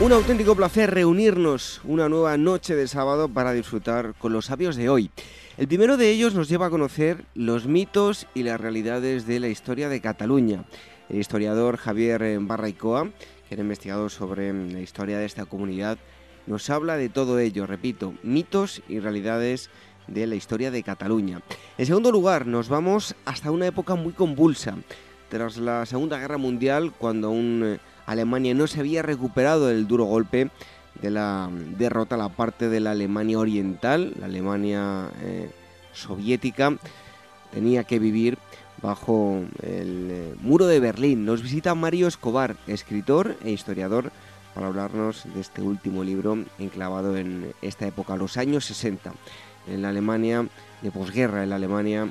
Un auténtico placer reunirnos una nueva noche de sábado para disfrutar con los sabios de hoy. El primero de ellos nos lleva a conocer los mitos y las realidades de la historia de Cataluña. El historiador Javier Barraicoa, que era investigador sobre la historia de esta comunidad, nos habla de todo ello, repito, mitos y realidades de la historia de Cataluña. En segundo lugar, nos vamos hasta una época muy convulsa, tras la Segunda Guerra Mundial, cuando un Alemania no se había recuperado del duro golpe de la derrota a la parte de la Alemania oriental, la Alemania eh, soviética, tenía que vivir bajo el eh, muro de Berlín. Nos visita Mario Escobar, escritor e historiador, para hablarnos de este último libro enclavado en esta época, los años 60, en la Alemania de posguerra, en la Alemania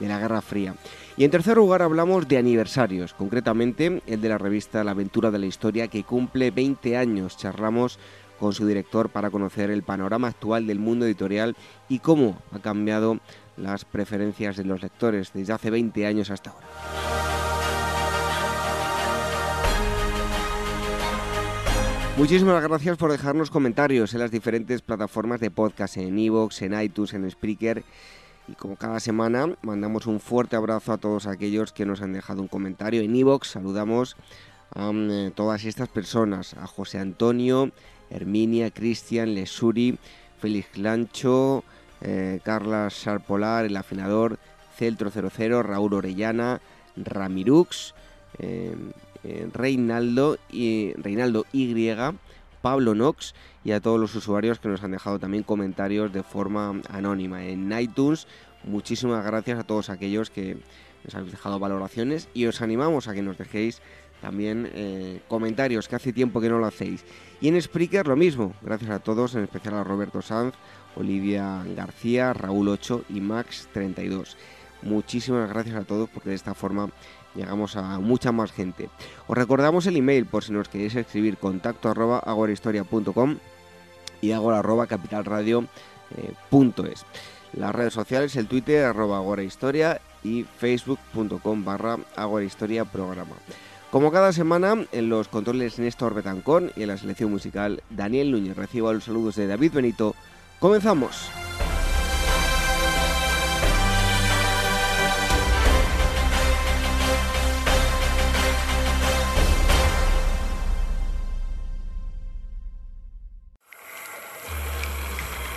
de la Guerra Fría. Y en tercer lugar hablamos de aniversarios, concretamente el de la revista La Aventura de la Historia que cumple 20 años. Charlamos con su director para conocer el panorama actual del mundo editorial y cómo ha cambiado las preferencias de los lectores desde hace 20 años hasta ahora. Muchísimas gracias por dejarnos comentarios en las diferentes plataformas de podcast, en Evox, en iTunes, en Spreaker y como cada semana, mandamos un fuerte abrazo a todos aquellos que nos han dejado un comentario en iVoox. Saludamos a mm, todas estas personas, a José Antonio, Herminia, Cristian, Lesuri, Félix Lancho, eh, Carla Sarpolar, el afinador, Celtro 00, Raúl Orellana, Ramirux, eh, eh, Reinaldo, y, Reinaldo Y, Pablo Nox y a todos los usuarios que nos han dejado también comentarios de forma anónima en iTunes. Muchísimas gracias a todos aquellos que nos habéis dejado valoraciones y os animamos a que nos dejéis también eh, comentarios, que hace tiempo que no lo hacéis. Y en Spreaker lo mismo, gracias a todos, en especial a Roberto Sanz, Olivia García, Raúl 8 y Max 32. Muchísimas gracias a todos porque de esta forma llegamos a mucha más gente. Os recordamos el email por si nos queréis escribir contacto arroba agorahistoria.com y agora arroba capitalradio.es. Eh, Las redes sociales, el Twitter arroba agorahistoria y facebook.com barra agorahistoria programa. Como cada semana, en los controles Néstor Betancón y en la selección musical Daniel Núñez. Recibo los saludos de David Benito. ¡Comenzamos!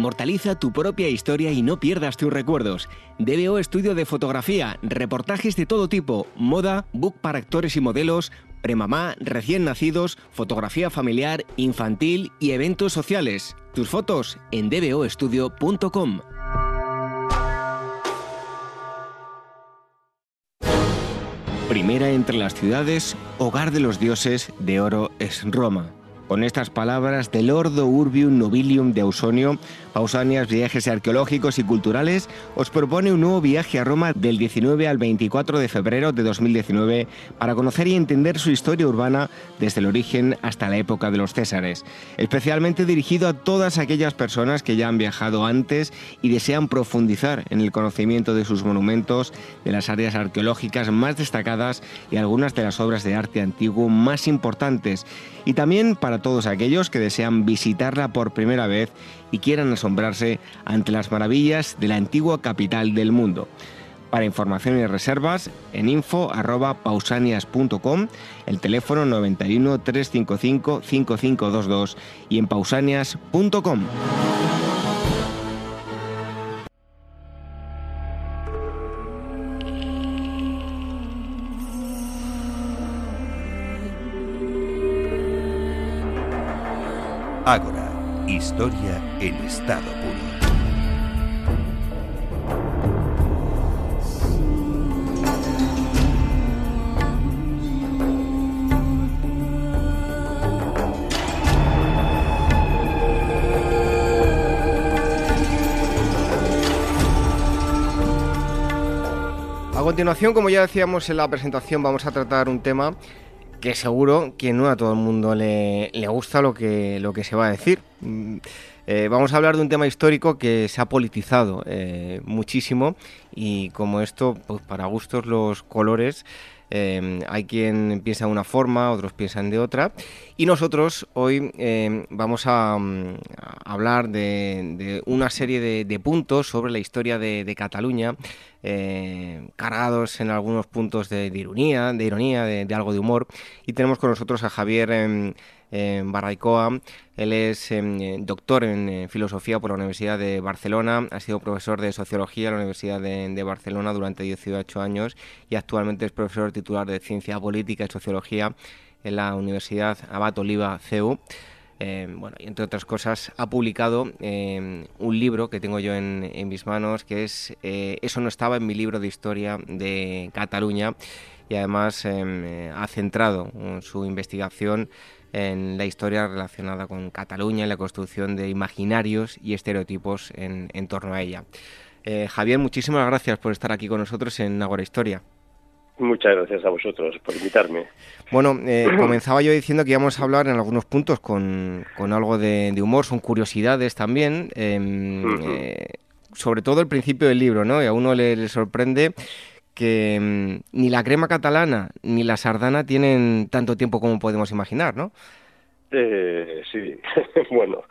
Inmortaliza tu propia historia y no pierdas tus recuerdos. DBO Estudio de Fotografía, reportajes de todo tipo, moda, book para actores y modelos, premamá, recién nacidos, fotografía familiar, infantil y eventos sociales. Tus fotos en dboestudio.com. Primera entre las ciudades, hogar de los dioses, de oro es Roma. Con estas palabras del Ordo Urbium Nobilium de Ausonio, Pausanias Viajes Arqueológicos y Culturales os propone un nuevo viaje a Roma del 19 al 24 de febrero de 2019 para conocer y entender su historia urbana desde el origen hasta la época de los Césares, especialmente dirigido a todas aquellas personas que ya han viajado antes y desean profundizar en el conocimiento de sus monumentos, de las áreas arqueológicas más destacadas y algunas de las obras de arte antiguo más importantes, y también para todos aquellos que desean visitarla por primera vez y quieran asombrarse ante las maravillas de la antigua capital del mundo. Para información y reservas en info@pausanias.com, el teléfono 91 355 5522 y en pausanias.com. Ágora, historia en estado puro. A continuación, como ya decíamos en la presentación, vamos a tratar un tema que seguro que no a todo el mundo le, gusta lo que, lo que se va a decir. Eh, vamos a hablar de un tema histórico que se ha politizado eh, muchísimo y como esto, pues para gustos los colores, Em, hay quien piensa de una forma, otros piensan de otra. Y nosotros hoy em, vamos a, mm, hablar de, una serie de, puntos sobre la historia de, Cataluña, eh, cargados en algunos puntos de, ironía, de ironía, de, algo de humor. Y tenemos con nosotros a Javier. En Barraicoa. Él es em, doctor en eh, filosofía por la Universidad de Barcelona, ha sido profesor de sociología en la Universidad de, Barcelona durante 18 años y actualmente es profesor titular de ciencia política y sociología en la Universidad Abat Oliva CEU. Em, bueno, y entre otras cosas, ha publicado em, un libro que tengo yo en, en mis manos, que es eh, Eso no estaba en mi libro de historia de Cataluña, y además eh, ha centrado su investigación en la historia relacionada con Cataluña, en la construcción de imaginarios y estereotipos en, torno a ella. Eh, Javier, muchísimas gracias por estar aquí con nosotros en Agora Historia. Muchas gracias a vosotros por invitarme. Bueno, eh, comenzaba yo diciendo que íbamos a hablar en algunos puntos con, algo de, humor, son curiosidades también, em, eh, sobre todo el principio del libro, ¿no? Y a uno le sorprende que mm, ni la crema catalana ni la sardana tienen tanto tiempo como podemos imaginar, ¿no? Eh, sí, bueno,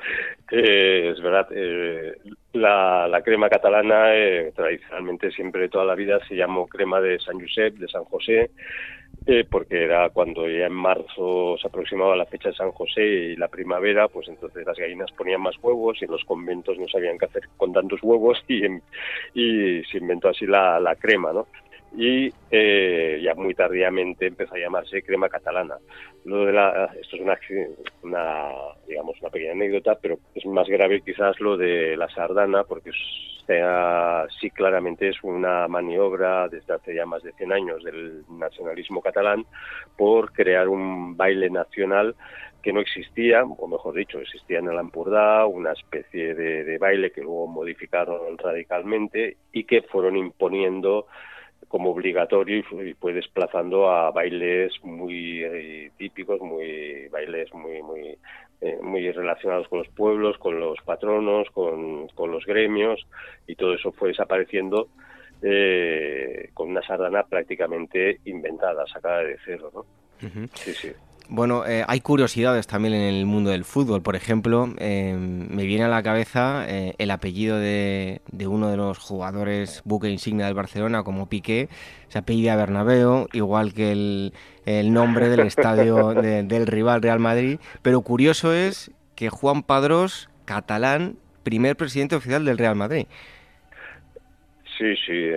eh, es verdad. Eh, la, crema catalana tradicionalmente siempre toda la vida se llamó crema de San Josep, de San José, porque era cuando ya en marzo se aproximaba la fecha de San José y la primavera, pues entonces las gallinas ponían más huevos y en los conventos no sabían qué hacer con tantos huevos y, se inventó así la crema, ¿no? Y eh, ya muy tardíamente empezó a llamarse crema catalana. Lo de la, esto es una, una, digamos, una pequeña anécdota, pero es más grave quizás lo de la sardana, porque sea, sí claramente es una maniobra desde hace ya más de 100 años del nacionalismo catalán por crear un baile nacional que no existía, o mejor dicho, existía en el Ampurdá, una especie de, de baile que luego modificaron radicalmente y que fueron imponiendo como obligatorio y fue desplazando a bailes muy eh, típicos, muy bailes muy muy eh, muy relacionados con los pueblos, con los patronos, con, con los gremios y todo eso fue desapareciendo eh, con una sardana prácticamente inventada, sacada de cero, ¿no? Sí, sí. Bueno, eh, hay curiosidades también en el mundo del fútbol. Por ejemplo, eh, me viene a la cabeza eh, el apellido de, uno de los jugadores buque insignia del Barcelona, como Piqué. Se apellida Bernabéu, igual que el, nombre del estadio del rival Real Madrid. Pero curioso es que Juan Padrós, catalán, primer presidente oficial del Real Madrid. Sí, sí.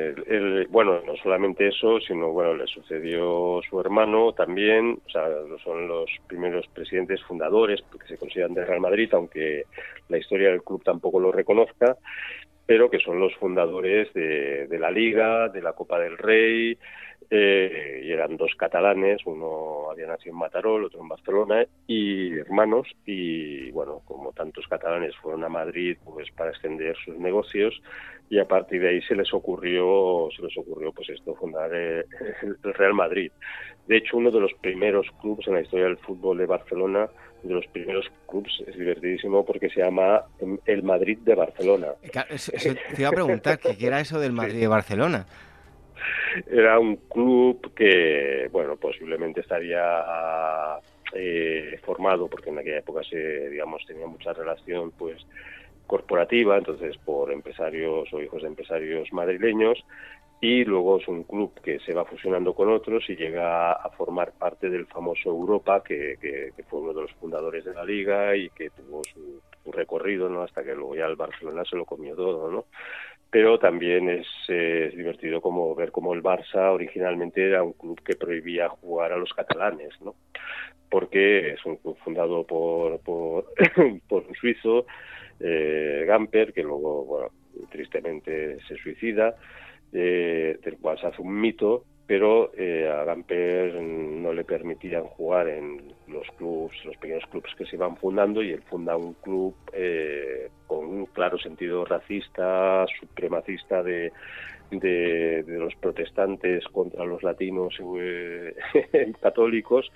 Bueno, no solamente eso, sino bueno, le sucedió su hermano también. O sea, son los primeros presidentes fundadores, porque se consideran de Real Madrid, aunque la historia del club tampoco lo reconozca, pero que son los fundadores de la Liga, de la Copa del Rey, eh, y eran dos catalanes, uno había nacido en Mataró, el otro en Barcelona, y hermanos, y bueno, como tantos catalanes fueron a Madrid pues para extender sus negocios, y a partir de ahí se les ocurrió, se les ocurrió pues esto, fundar eh, el Real Madrid. De hecho, uno de los primeros clubes en la historia del fútbol de Barcelona, de los primeros clubes, es divertidísimo porque se llama el Madrid de Barcelona. te iba a preguntar, ¿qué era eso del Madrid de Barcelona? Era un club que, bueno, posiblemente estaría eh, formado, porque en aquella época se, digamos, tenía mucha relación, pues, corporativa, entonces por empresarios o hijos de empresarios madrileños, y luego es un club que se va fusionando con otros y llega a formar parte del famoso Europa, que, fue uno de los fundadores de la liga y que tuvo su, recorrido, ¿no? Hasta que luego ya el Barcelona se lo comió todo, ¿no? Pero también es, divertido como ver cómo el Barça originalmente era un club que prohibía jugar a los catalanes, ¿no? Porque es un club fundado por, por, por un suizo, eh, Gamper, que luego, bueno, tristemente se suicida, eh, del cual se hace un mito, pero eh, a Gamper no le permitían jugar en los clubs, los pequeños clubes que se iban fundando y él funda un club eh, con un claro sentido racista, supremacista de, de, los protestantes contra los latinos católicos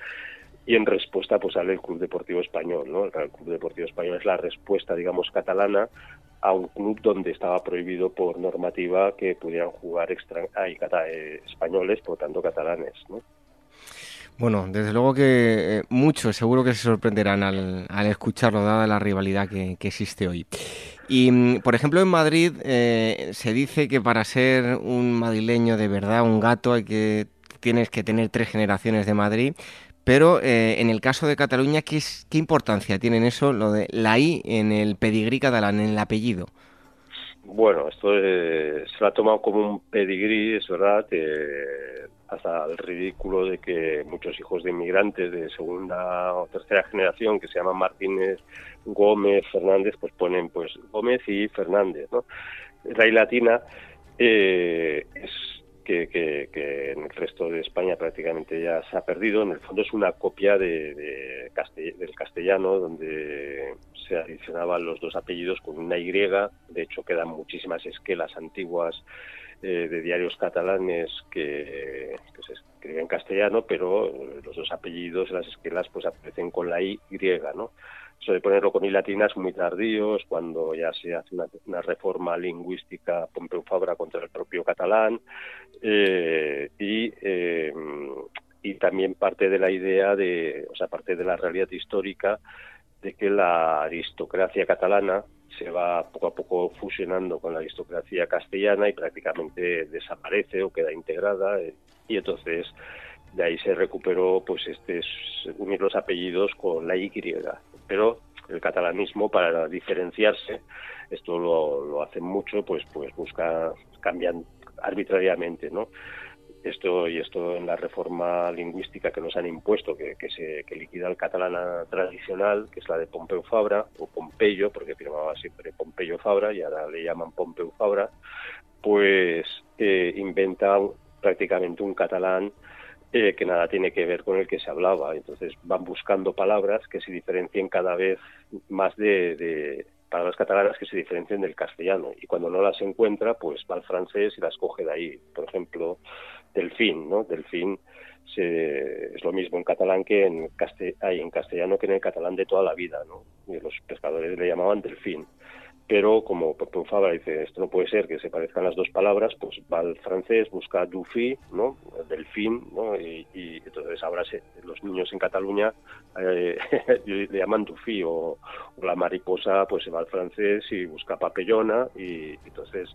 y en respuesta pues sale el Club Deportivo Español, ¿no? El Club Deportivo Español es la respuesta, digamos, catalana a un club donde estaba prohibido por normativa que pudieran jugar extra eh, españoles, por tanto catalanes, ¿no? Bueno, desde luego que eh, muchos seguro que se sorprenderán al, escucharlo, dada la rivalidad que, existe hoy. Y, mm, por ejemplo, en Madrid eh, se dice que para ser un madrileño de verdad, un gato, hay que tienes que tener tres generaciones de Madrid. Pero eh, en el caso de Cataluña, ¿qué, ¿qué importancia tiene en eso lo de la I en el pedigrí catalán, en el apellido? Bueno, esto se lo ha tomado como un pedigrí, es verdad, hasta el ridículo de que muchos hijos de inmigrantes de segunda o tercera generación que se llaman Martínez, Gómez, Fernández, pues ponen pues Gómez y Fernández, ¿no? La I latina eh, es que, en el resto de España prácticamente ya se ha perdido. En el fondo es una copia de, del castellano, donde se adicionaban los dos apellidos con una Y. De hecho, quedan muchísimas esquelas antiguas eh, de diarios catalanes que, se en castellano, pero los dos apellidos, las esquelas, pues aparecen con la Y, ¿no? Eso de ponerlo con i latinas muy tardíos, cuando ya se hace una, reforma lingüística Pompeu Fabra contra el propio catalán, eh, y, eh, y también parte de la idea de, o sea, parte de la realidad histórica de que la aristocracia catalana se va poco a poco fusionando con la aristocracia castellana y prácticamente desaparece o queda integrada eh, y entonces de ahí se recuperó pues este unir los apellidos con la Y. Pero el catalanismo para diferenciarse esto lo, lo hacen mucho pues pues busca cambian arbitrariamente no esto y esto en la reforma lingüística que nos han impuesto que, que se que liquida el catalán tradicional que es la de Pompeu Fabra o Pompeyo porque firmaba siempre Pompeyo Fabra y ahora le llaman Pompeu Fabra pues eh, inventa prácticamente un catalán eh, que nada tiene que ver con el que se hablaba. Entonces van buscando palabras que se diferencien cada vez más de, palabras catalanas que se diferencien del castellano. Y cuando no las encuentra, pues va al francés y las coge de ahí. Por ejemplo, delfín, ¿no? Delfín es lo mismo en catalán que en, en castellano que en el catalán de toda la vida, ¿no? Y los pescadores le llamaban delfín pero como Fabra dice, esto no puede ser que se parezcan las dos palabras, pues va al francés, busca Dufi, ¿no? Delfín, ¿no? Y, entonces ahora los niños en Cataluña eh, le llaman Dufi o, la mariposa pues se va al francés y busca papellona y entonces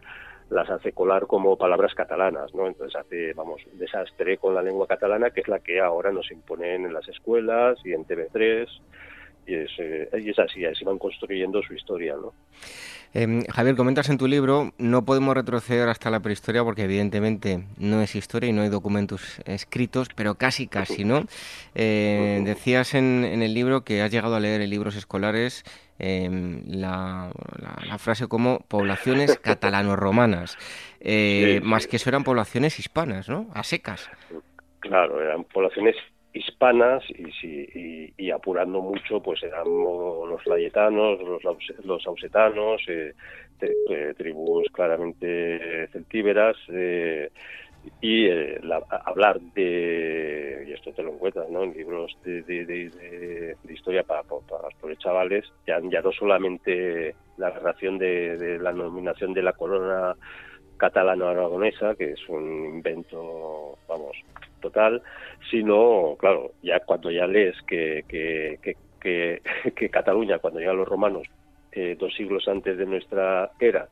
las hace colar como palabras catalanas, ¿no? Entonces hace, vamos, desastre con la lengua catalana que es la que ahora nos imponen en las escuelas y en TV3 y es, eh, y es así, así van construyendo su historia, ¿no? Em, Javier, comentas en tu libro, no podemos retroceder hasta la prehistoria porque evidentemente no es historia y no hay documentos escritos, pero casi, casi, ¿no? Eh, decías en, el libro que has llegado a leer en libros escolares em, la, frase como poblaciones catalano-romanas, eh, más que eso eran poblaciones hispanas, ¿no? A secas. Claro, eran poblaciones hispanas y, y, apurando mucho pues eran los layetanos, los, los ausetanos, eh, eh, tribus claramente celtíberas eh, y hablar de, y esto te lo encuentras ¿no? en libros de, de, historia para, para, los chavales, ya, ya no solamente la relación de, la nominación de la corona catalano-aragonesa, que es un invento, vamos, total, sino, claro, ya cuando ya lees que, que, que, Cataluña, cuando llegan los romanos, eh, dos siglos antes de nuestra era,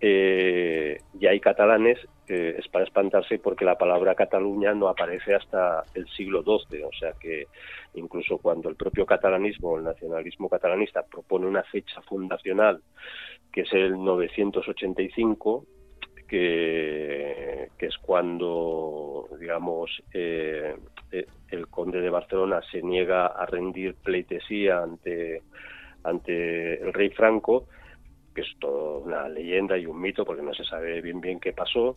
eh, ya hay catalanes, eh, es para espantarse porque la palabra Cataluña no aparece hasta el siglo XII, o sea que incluso cuando el propio catalanismo, el nacionalismo catalanista, propone una fecha fundacional, que es el 985, que, que es cuando, digamos, eh, eh, el conde de Barcelona se niega a rendir pleitesía ante, ante el rey Franco, que es toda una leyenda y un mito porque no se sabe bien bien qué pasó,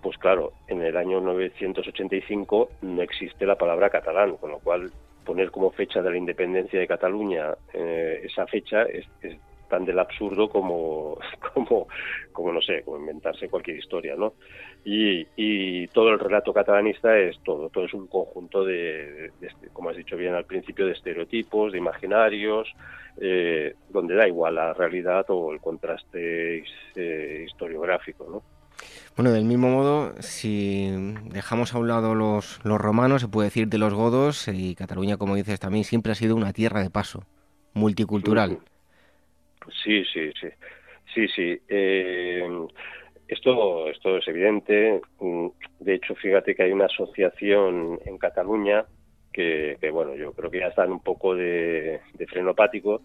pues claro, en el año 985 no existe la palabra catalán, con lo cual poner como fecha de la independencia de Cataluña eh, esa fecha es, tan del absurdo como, como, como, no sé, como inventarse cualquier historia, ¿no? Y, y todo el relato catalanista es todo, todo es un conjunto de, este, como has dicho bien al principio, de estereotipos, de imaginarios, eh, donde da igual la realidad o el contraste eh, historiográfico, ¿no? Bueno, del mismo modo, si dejamos a un lado los, los romanos, se puede decir de los godos, y Cataluña, como dices también, siempre ha sido una tierra de paso, multicultural. Sí, sí, sí. Sí, sí. Eh, esto, esto es evidente. De hecho, fíjate que hay una asociación en Cataluña que, bueno, yo creo que ya están un poco de, de frenopático,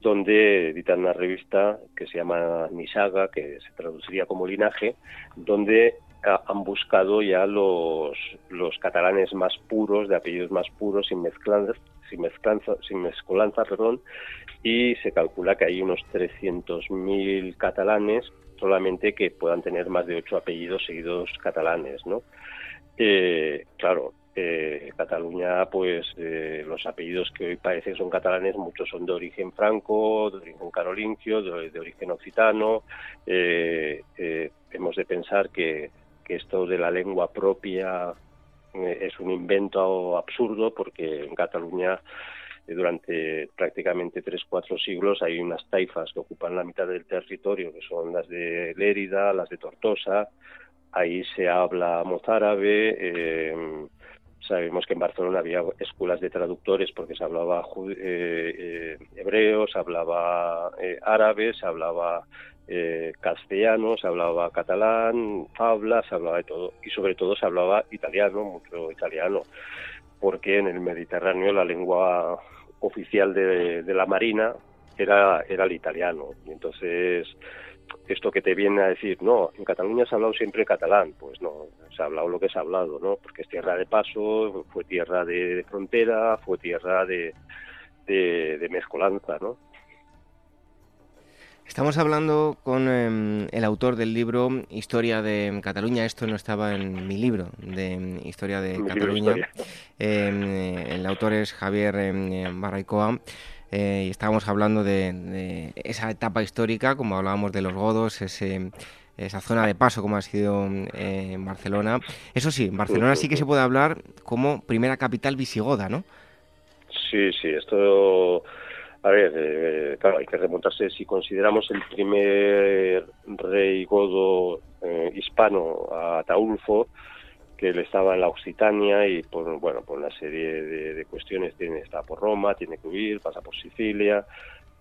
donde editan una revista que se llama Nisaga, que se traduciría como linaje, donde han buscado ya los, los catalanes más puros, de apellidos más puros, sin mezclanza, sin mezclanza, sin mezcolanza, perdón, y se calcula que hay unos 300.000 catalanes solamente que puedan tener más de ocho apellidos seguidos catalanes, ¿no? Eh, claro, Cataluña, pues eh, los apellidos que hoy parecen son catalanes, muchos son de origen franco, de origen carolingio, de, origen occitano. Eh, eh, hemos de pensar que, esto de la lengua propia es un invento absurdo porque en Cataluña durante prácticamente tres, cuatro siglos hay unas taifas que ocupan la mitad del territorio, que son las de Lérida, las de Tortosa, ahí se habla mozárabe, eh, Sabemos que en Barcelona había escuelas de traductores porque se hablaba eh, eh, hebreo, se hablaba eh, árabe, se hablaba castellano, se hablaba catalán, habla, se hablaba de todo y sobre todo se hablaba italiano, mucho italiano, porque en el Mediterráneo la lengua oficial de, de la Marina era, era el italiano. Y entonces esto que te viene a decir, no, en Cataluña se ha hablado siempre catalán, pues no, se ha hablado lo que se ha hablado, ¿no? Porque es tierra de paso, fue tierra de, frontera, fue tierra de, de, mezcolanza, ¿no? Estamos hablando con em, el autor del libro Historia de Cataluña. Esto no estaba en mi libro de Historia de Cataluña. Em, el autor es Javier em, Barraicoa. Eh, y estábamos hablando de, esa etapa histórica, como hablábamos de los godos, ese, esa zona de paso como ha sido eh, en Barcelona. Eso sí, Barcelona sí que se puede hablar como primera capital visigoda, ¿no? Sí, sí, esto... A ver, eh, claro, hay que remontarse. Si consideramos el primer rey godo hispano, a Ataulfo, que él estaba en la Occitania y por bueno por una serie de, cuestiones tiene está por Roma tiene que huir pasa por Sicilia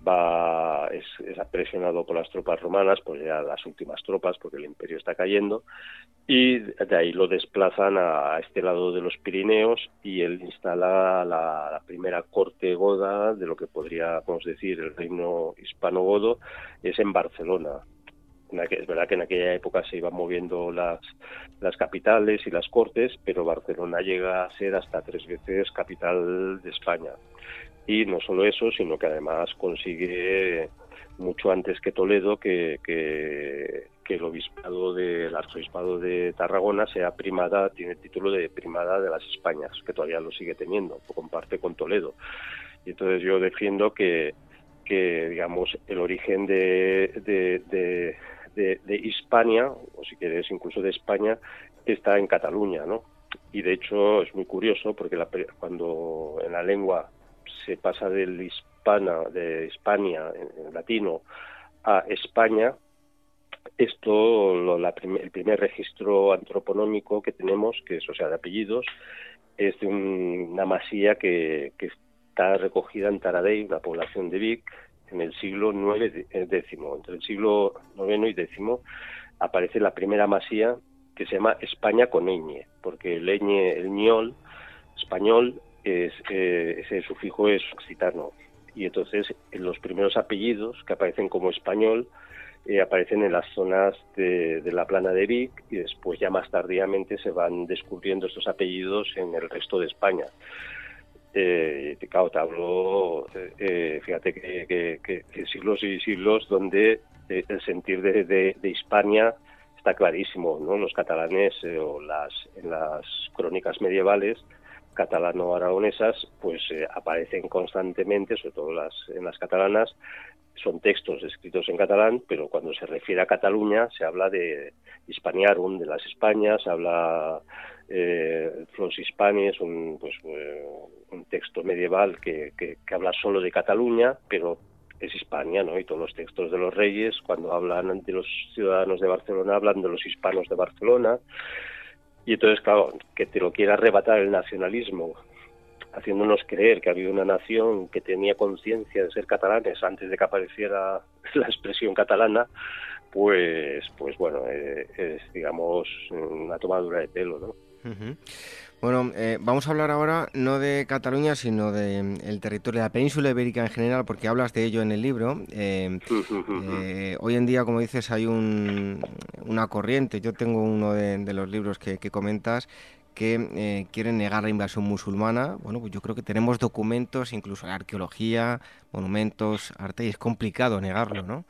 va es, es, presionado por las tropas romanas pues ya las últimas tropas porque el imperio está cayendo y de ahí lo desplazan a este lado de los Pirineos y él instala la, primera corte goda de lo que podríamos decir el reino hispano-godo es en Barcelona es verdad que en aquella época se iban moviendo las capitales y las cortes, pero Barcelona llega a ser hasta tres veces capital de España. Y no solo eso, sino que además consigue mucho antes que Toledo que, que, el obispado del arzobispado de Tarragona sea primada, tiene el título de primada de las Españas, que todavía lo sigue teniendo, comparte con Toledo. Y entonces yo defiendo que, que digamos, el origen de, de de, Hispania, o si quieres incluso de España, está en Cataluña, ¿no? Y de hecho es muy curioso porque cuando en la lengua se pasa del hispana, de Hispania, en, latino, a España, esto, el primer registro antroponómico que tenemos, que es, o sea, de apellidos, es de una masía que, que está recogida en Taradell, una población de Vic, en el siglo IX X, entre el siglo IX y X, aparece la primera masía que se llama España con ñ, porque el ñ, el ñol español es, eh, ese sufijo es occitano y entonces los primeros apellidos que aparecen como español eh, aparecen en las zonas de, la plana de Vic y después ya más tardíamente se van descubriendo estos apellidos en el resto de España. Eh, te hablo, eh, fíjate que, siglos y siglos donde eh, el sentir de, de, Hispania está clarísimo, ¿no? Los catalanes o las, en las crónicas medievales catalano-aragonesas, pues aparecen constantemente, sobre todo las, en las catalanas, son textos escritos en catalán, pero cuando se refiere a Cataluña se habla de Hispaniarum, de las Españas, se habla eh, Flos Hispanis, un, pues, eh, un texto medieval que, que, habla solo de Cataluña, pero es Hispania, ¿no? Y todos los textos de los reyes, cuando hablan de los ciudadanos de Barcelona, hablan de los hispanos de Barcelona. Y entonces, claro, que te lo quiera arrebatar el nacionalismo haciéndonos creer que había una nación que tenía conciencia de ser catalanes antes de que apareciera la expresión catalana, pues, pues bueno, eh, es digamos una tomadura de pelo, ¿no? Bueno, eh, vamos a hablar ahora no de Cataluña, sino del de, territorio de la península ibérica en general, porque hablas de ello en el libro. Eh, hoy en día, como dices, hay un, una corriente. Yo tengo uno de, los libros que, que comentas que eh, quieren negar la invasión musulmana. Bueno, pues yo creo que tenemos documentos, incluso arqueología, monumentos, arte, y es complicado negarlo, ¿no?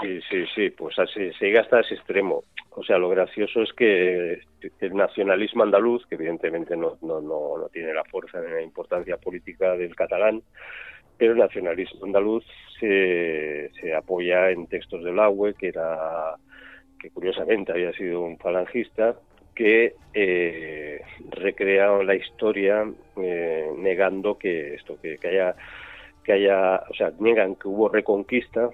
Sí, sí, sí, pues así, se llega hasta ese extremo. O sea, lo gracioso es que el nacionalismo andaluz, que evidentemente no, no, no, no tiene la fuerza ni la importancia política del catalán, pero el nacionalismo andaluz se, se apoya en textos del Agüe, que era que curiosamente había sido un falangista que eh, recrearon la historia eh, negando que esto que, haya que haya o sea niegan que hubo reconquista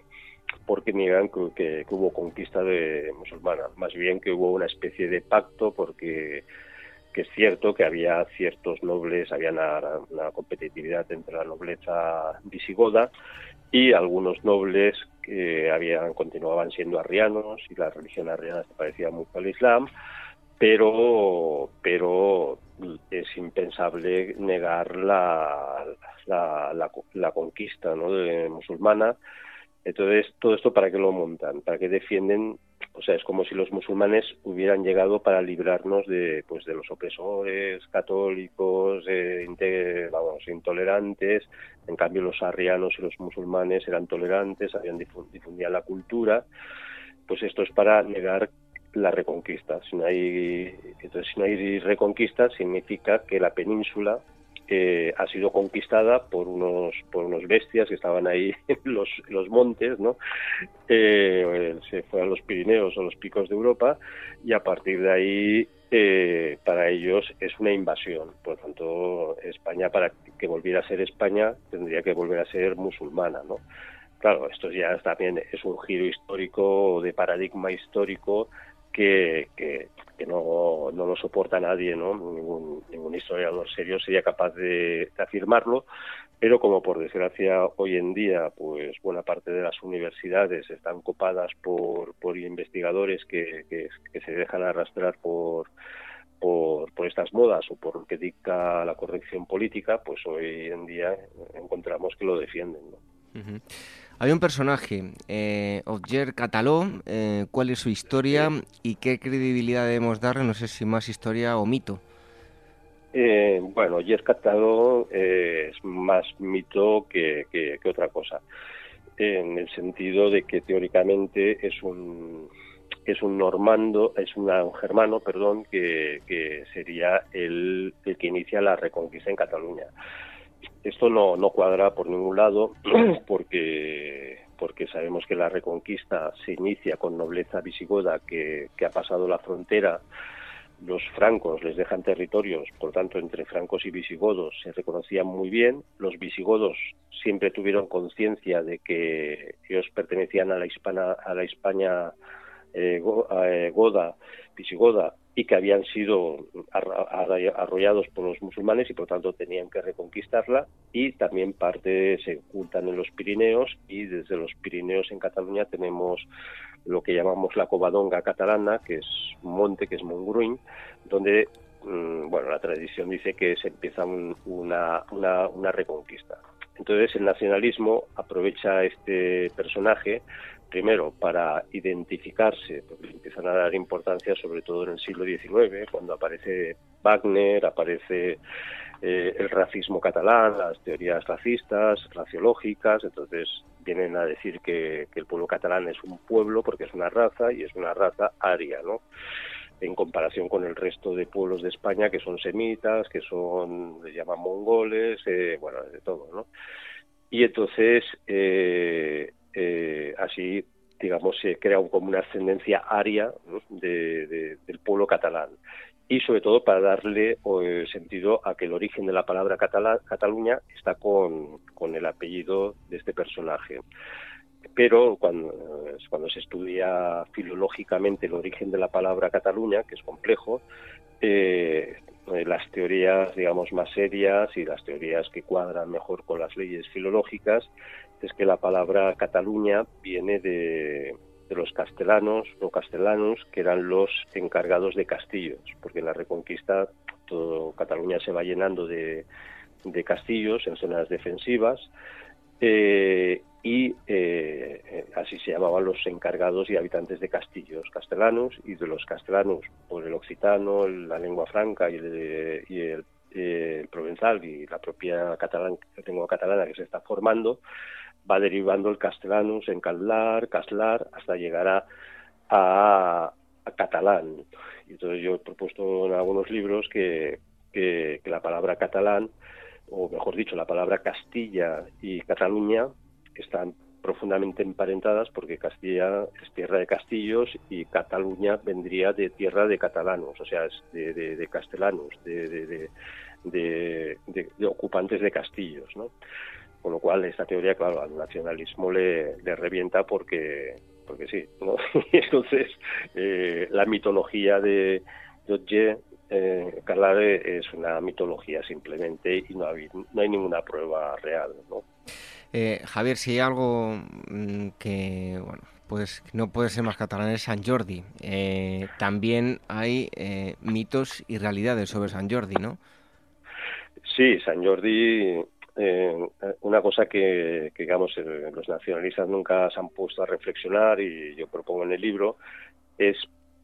porque niegan que, hubo conquista de musulmana más bien que hubo una especie de pacto porque que es cierto que había ciertos nobles había una, competitividad entre la nobleza visigoda y algunos nobles que habían continuaban siendo arrianos y la religión arriana se parecía mucho al islam pero, pero es impensable negar la, la, la, conquista ¿no? de, musulmana. Entonces, todo esto para qué lo montan, para qué defienden, o sea, es como si los musulmanes hubieran llegado para librarnos de, pues, de los opresores católicos, vamos, intolerantes. En cambio, los arrianos y los musulmanes eran tolerantes, habían difundían la cultura. Pues esto es para negar la reconquista. Si no hay, entonces, si no hay reconquista, significa que la península eh, ha sido conquistada por unos por unos bestias que estaban ahí en los, los montes, ¿no? Eh, se fue a los Pirineos o los picos de Europa y a partir de ahí eh, para ellos es una invasión. Por lo tanto, España para que volviera a ser España tendría que volver a ser musulmana, ¿no? Claro, esto ya también es un giro histórico de paradigma histórico que, que, no, no, lo soporta nadie, ¿no? Ningún, ningún historiador serio sería capaz de, afirmarlo, pero como por desgracia hoy en día, pues buena parte de las universidades están copadas por, por investigadores que, que, se dejan arrastrar por, por, por, estas modas o por lo que dicta la corrección política, pues hoy en día encontramos que lo defienden. ¿no? Hay un personaje, eh, Ogier Cataló, eh, ¿cuál es su historia y qué credibilidad debemos darle? No sé si más historia o mito. Eh, bueno, Ogier Cataló eh, es más mito que, otra cosa, en el sentido de que teóricamente es un es un normando, es un germano, perdón, que, que sería el, el que inicia la reconquista en Cataluña. Esto no, no cuadra por ningún lado porque, porque sabemos que la reconquista se inicia con nobleza visigoda que, que ha pasado la frontera los francos les dejan territorios, por tanto, entre francos y visigodos se reconocían muy bien. Los visigodos siempre tuvieron conciencia de que ellos pertenecían a la, hispana, a la España eh, eh, goda, visigoda, y que habían sido arrollados por los musulmanes y por tanto tenían que reconquistarla y también parte se ocultan en los Pirineos y desde los Pirineos en Cataluña tenemos lo que llamamos la Covadonga catalana, que es un monte, que es Montgruin, donde mm, bueno, la tradición dice que se empieza una, una, una reconquista. Entonces el nacionalismo aprovecha este personaje primero para identificarse, porque empiezan a dar importancia sobre todo en el siglo XIX, cuando aparece Wagner, aparece eh, el racismo catalán, las teorías racistas, raciológicas, entonces vienen a decir que, el pueblo catalán es un pueblo porque es una raza y es una raza aria, ¿no? en comparación con el resto de pueblos de España que son semitas, que son, le llaman mongoles, eh, bueno, de todo, ¿no? Y entonces, eh, eh, así, digamos, se crea como una ascendencia aria del pueblo catalán. Y sobre todo para darle sentido a que el origen de la palabra Cataluña está con, el apellido de este personaje pero cuando, cuando, se estudia filológicamente el origen de la palabra Cataluña, que es complejo, eh, las teorías, digamos, más serias y las teorías que cuadran mejor con las leyes filológicas es que la palabra Cataluña viene de, los castellanos o castellanos, que eran los encargados de castillos, porque en la Reconquista todo Cataluña se va llenando de, castillos en zonas defensivas eh, y eh, así se llamaban los encargados y habitantes de castillos castellanos y de los castellanos por el occitano, la lengua franca y el, y el, eh, provenzal y la propia lengua catalana que se está formando, va derivando el castellanus en callar, caslar, hasta llegar a, a, catalán. Y entonces yo he propuesto en algunos libros que, que, la palabra catalán, o mejor dicho, la palabra Castilla y Cataluña están profundamente emparentadas porque Castilla es tierra de castillos y Cataluña vendría de tierra de catalanos, o sea, es de, de, de castellanos, de, de, ocupantes de castillos, ¿no? Con lo cual, esta teoría, claro, al nacionalismo le, revienta porque, porque sí, ¿no? Entonces, eh, la mitología de George eh, Calare es una mitología simplemente y no hay, no hay ninguna prueba real, ¿no? Eh, Javier, si hay algo mm, que, bueno, pues no puede ser más catalán es San Jordi. Eh, también hay mitos y realidades sobre San Jordi, ¿no? Sí, San Jordi eh, una cosa que, digamos, eh, los nacionalistas nunca se han puesto a reflexionar y yo propongo en el libro es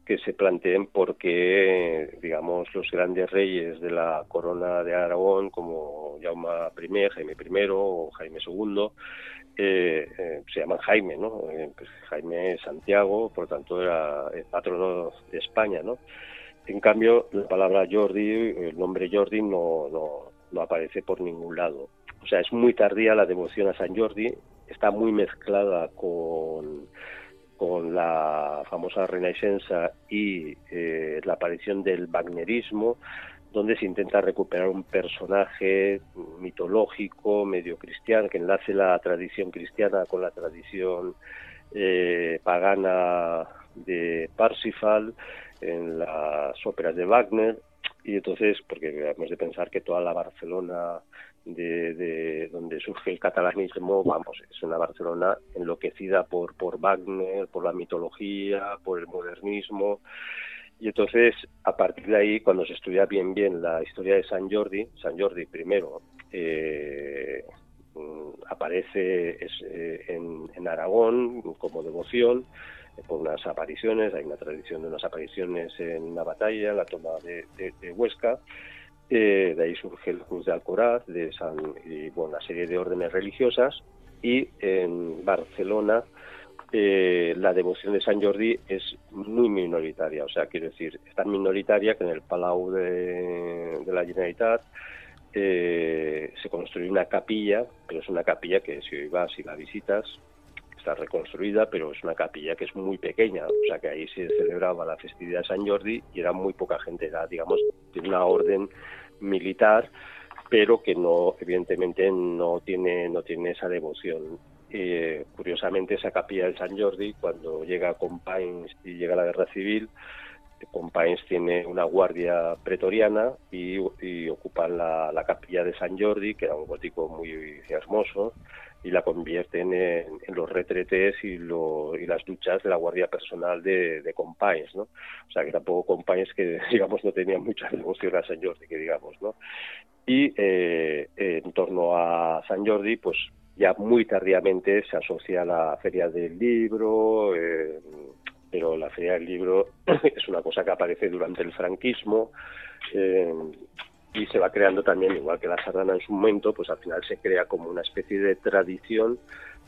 que se planteen por qué, digamos, los grandes reyes de la corona de Aragón, como Jaume I, Jaime I o Jaime II, eh, eh, se llaman Jaime, ¿no? Pues Jaime Santiago, por tanto, era el patrono de España, ¿no? En cambio, la palabra Jordi, el nombre Jordi no, no, no aparece por ningún lado. O sea, es muy tardía la devoción a San Jordi, está muy mezclada con, con la famosa Renaissance y eh, la aparición del Wagnerismo, donde se intenta recuperar un personaje mitológico, medio cristiano, que enlace la tradición cristiana con la tradición eh, pagana de Parsifal en las óperas de Wagner. Y entonces, porque hemos de pensar que toda la Barcelona de, donde surge el catalanismo, vamos, es una Barcelona enloquecida por, por Wagner, por la mitología, por el modernismo. Y entonces, a partir de ahí, cuando se estudia bien bien la historia de San Jordi, San Jordi primero eh, aparece eh, en, Aragón como devoción eh, por unas apariciones, hay una tradición de unas apariciones en una batalla, en la toma de Huesca, eh, de ahí surge el Cruz de Alcoraz de San, y bueno, una serie de órdenes religiosas. Y en Barcelona eh, la devoción de San Jordi es muy minoritaria. O sea, quiero decir, es tan minoritaria que en el Palau de, la Generalitat eh, se construyó una capilla, pero es una capilla que si vas y la visitas está reconstruida, pero es una capilla que es muy pequeña, o sea que ahí se celebraba la festividad de San Jordi y era muy poca gente, era digamos de una orden militar, pero que no, evidentemente no tiene, no tiene esa devoción. Eh, curiosamente, esa capilla de San Jordi, cuando llega a Companys y llega la guerra civil, Companys tiene una guardia pretoriana y, ocupan la, capilla de San Jordi, que era un gótico muy hermoso, y la convierten en, los retretes y, y, las duchas de la guardia personal de, de Companys, ¿no? O sea, que tampoco Companys que, digamos, no tenían mucha devoción a San Jordi, que digamos, ¿no? Y eh, en torno a San Jordi, pues ya muy tardíamente se asocia a la Feria del Libro, eh, pero la Feria del Libro es una cosa que aparece durante el franquismo eh, y se va creando también, igual que la sardana en su momento, pues al final se crea como una especie de tradición,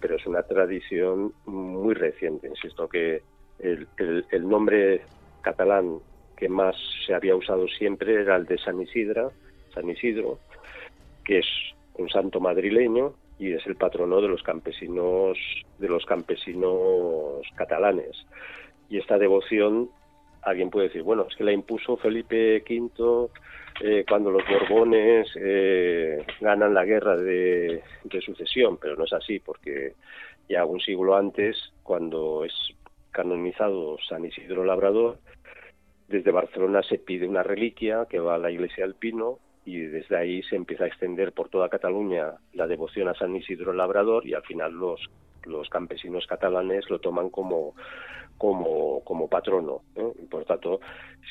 pero es una tradición muy reciente. Insisto que el, nombre catalán que más se había usado siempre era el de San Isidra, San Isidro, que es un santo madrileño y es el patrono de los campesinos de los campesinos catalanes y esta devoción alguien puede decir bueno es que la impuso Felipe V eh, cuando los Borbones eh, ganan la guerra de, sucesión pero no es así porque ya un siglo antes cuando es canonizado San Isidro Labrador desde Barcelona se pide una reliquia que va a la iglesia del Pino y desde ahí se empieza a extender por toda Cataluña la devoción a San Isidro Labrador y al final los, los campesinos catalanes lo toman como, como, como patrono. ¿eh? Y por tanto,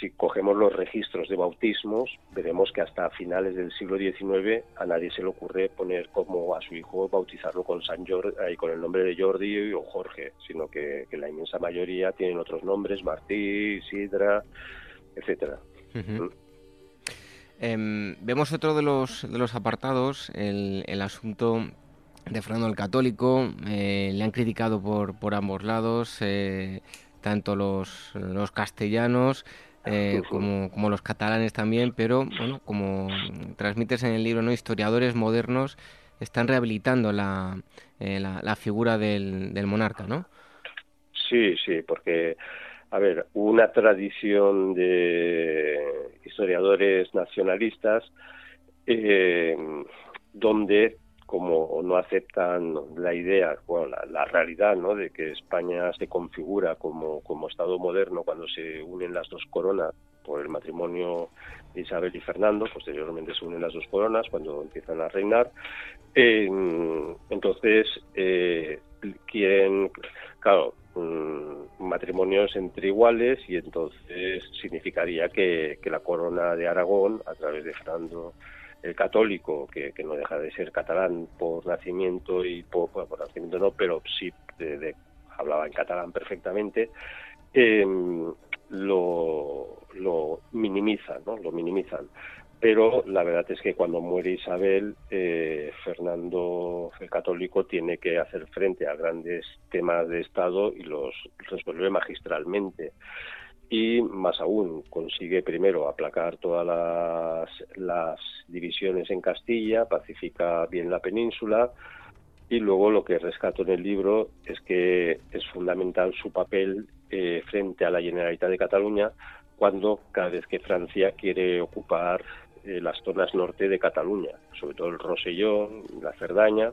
si cogemos los registros de bautismos, veremos que hasta finales del siglo XIX a nadie se le ocurre poner como a su hijo bautizarlo con San Jordi, y con el nombre de Jordi o Jorge, sino que, la inmensa mayoría tienen otros nombres, Martí, Sidra, etcétera. Em, vemos otro de los, de los apartados, el, el asunto de Fernando el Católico. Eh, le han criticado por, por ambos lados, eh, tanto los, los castellanos eh, como, como, los catalanes también, pero bueno, como transmites en el libro, ¿no? historiadores modernos están rehabilitando la, la, la, figura del, del monarca, ¿no? Sí, sí, porque a ver, una tradición de historiadores nacionalistas eh, donde como no aceptan la idea, bueno, la, realidad, ¿no? De que España se configura como, como Estado moderno cuando se unen las dos coronas por el matrimonio de Isabel y Fernando, posteriormente se unen las dos coronas cuando empiezan a reinar. Eh, entonces, eh, quieren, claro, matrimonios entre iguales y entonces significaría que, la corona de Aragón, a través de Fernando el católico, que, no deja de ser catalán por nacimiento y por, por nacimiento no, pero sí hablaba en catalán perfectamente, em, lo, lo ¿no? Lo minimizan pero la verdad es que cuando muere Isabel, eh, Fernando el Católico tiene que hacer frente a grandes temas de Estado y los resuelve magistralmente. Y más aún, consigue primero aplacar todas las, divisiones en Castilla, pacifica bien la península, y luego lo que rescato en el libro es que es fundamental su papel eh, frente a la Generalitat de Cataluña cuando cada vez que Francia quiere ocupar eh, las zonas norte de Cataluña, sobre todo el Rosellón, la Cerdaña,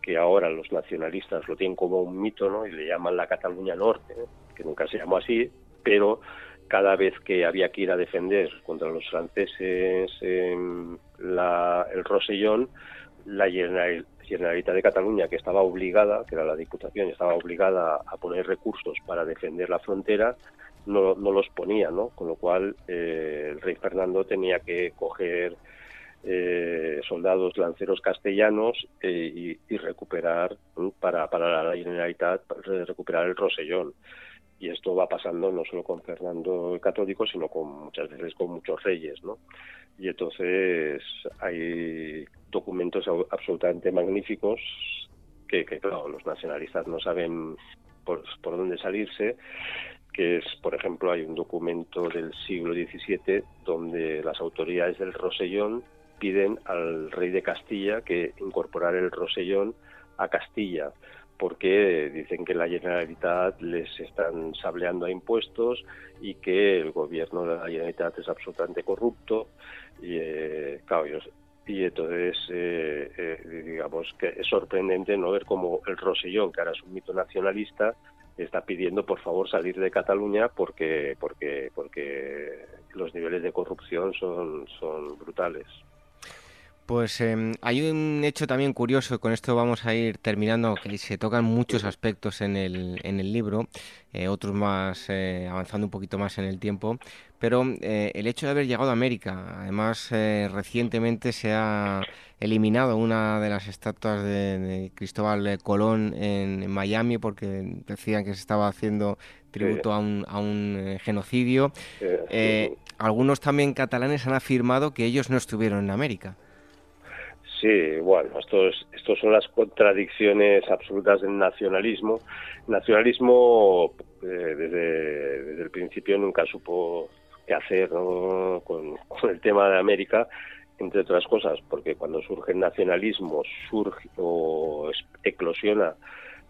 que ahora los nacionalistas lo tienen como un mito ¿no? y le llaman la Cataluña Norte, que nunca se llamó así, pero cada vez que había que ir a defender contra los franceses en el Rosellón, la Generalitat de Cataluña, que estaba obligada, que era la Diputación, estaba obligada a poner recursos para defender la frontera, no, los ponía, ¿no? Con lo cual eh, el rey Fernando tenía que coger eh, soldados lanceros castellanos eh, y, recuperar para, para la Generalitat recuperar el Rosellón. Y esto va pasando no solo con Fernando el Católico sino con muchas veces con muchos reyes no y entonces hay documentos absolutamente magníficos que, que claro los nacionalistas no saben por, por dónde salirse que es, por ejemplo, hay un documento del siglo XVII donde las autoridades del Rosellón piden al rey de Castilla que incorporar el Rosellón a Castilla, porque dicen que la Generalitat les están sableando a impuestos y que el gobierno de la Generalitat es absolutamente corrupto. Y, eh, y entonces eh, eh, digamos que es sorprendente no ver cómo el Rosellón, que ahora es un mito nacionalista, está pidiendo por favor salir de Cataluña porque porque porque los niveles de corrupción son son brutales. Pues em, hay un hecho también curioso, con esto vamos a ir terminando, que se tocan muchos aspectos en el, en el libro, eh, otros más eh, avanzando un poquito más en el tiempo, pero eh, el hecho de haber llegado a América, además recientemente se ha eliminado una de las estatuas de, Cristóbal Colón en, Miami porque decían que se estaba haciendo tributo a un, a un genocidio. algunos también catalanes han afirmado que ellos no estuvieron en América. Sí, bueno, estos, estos son las contradicciones absolutas del nacionalismo. nacionalismo eh, desde, desde, el principio nunca supo qué hacer con, el tema de América, entre otras cosas, porque cuando surge el nacionalismo surge o eclosiona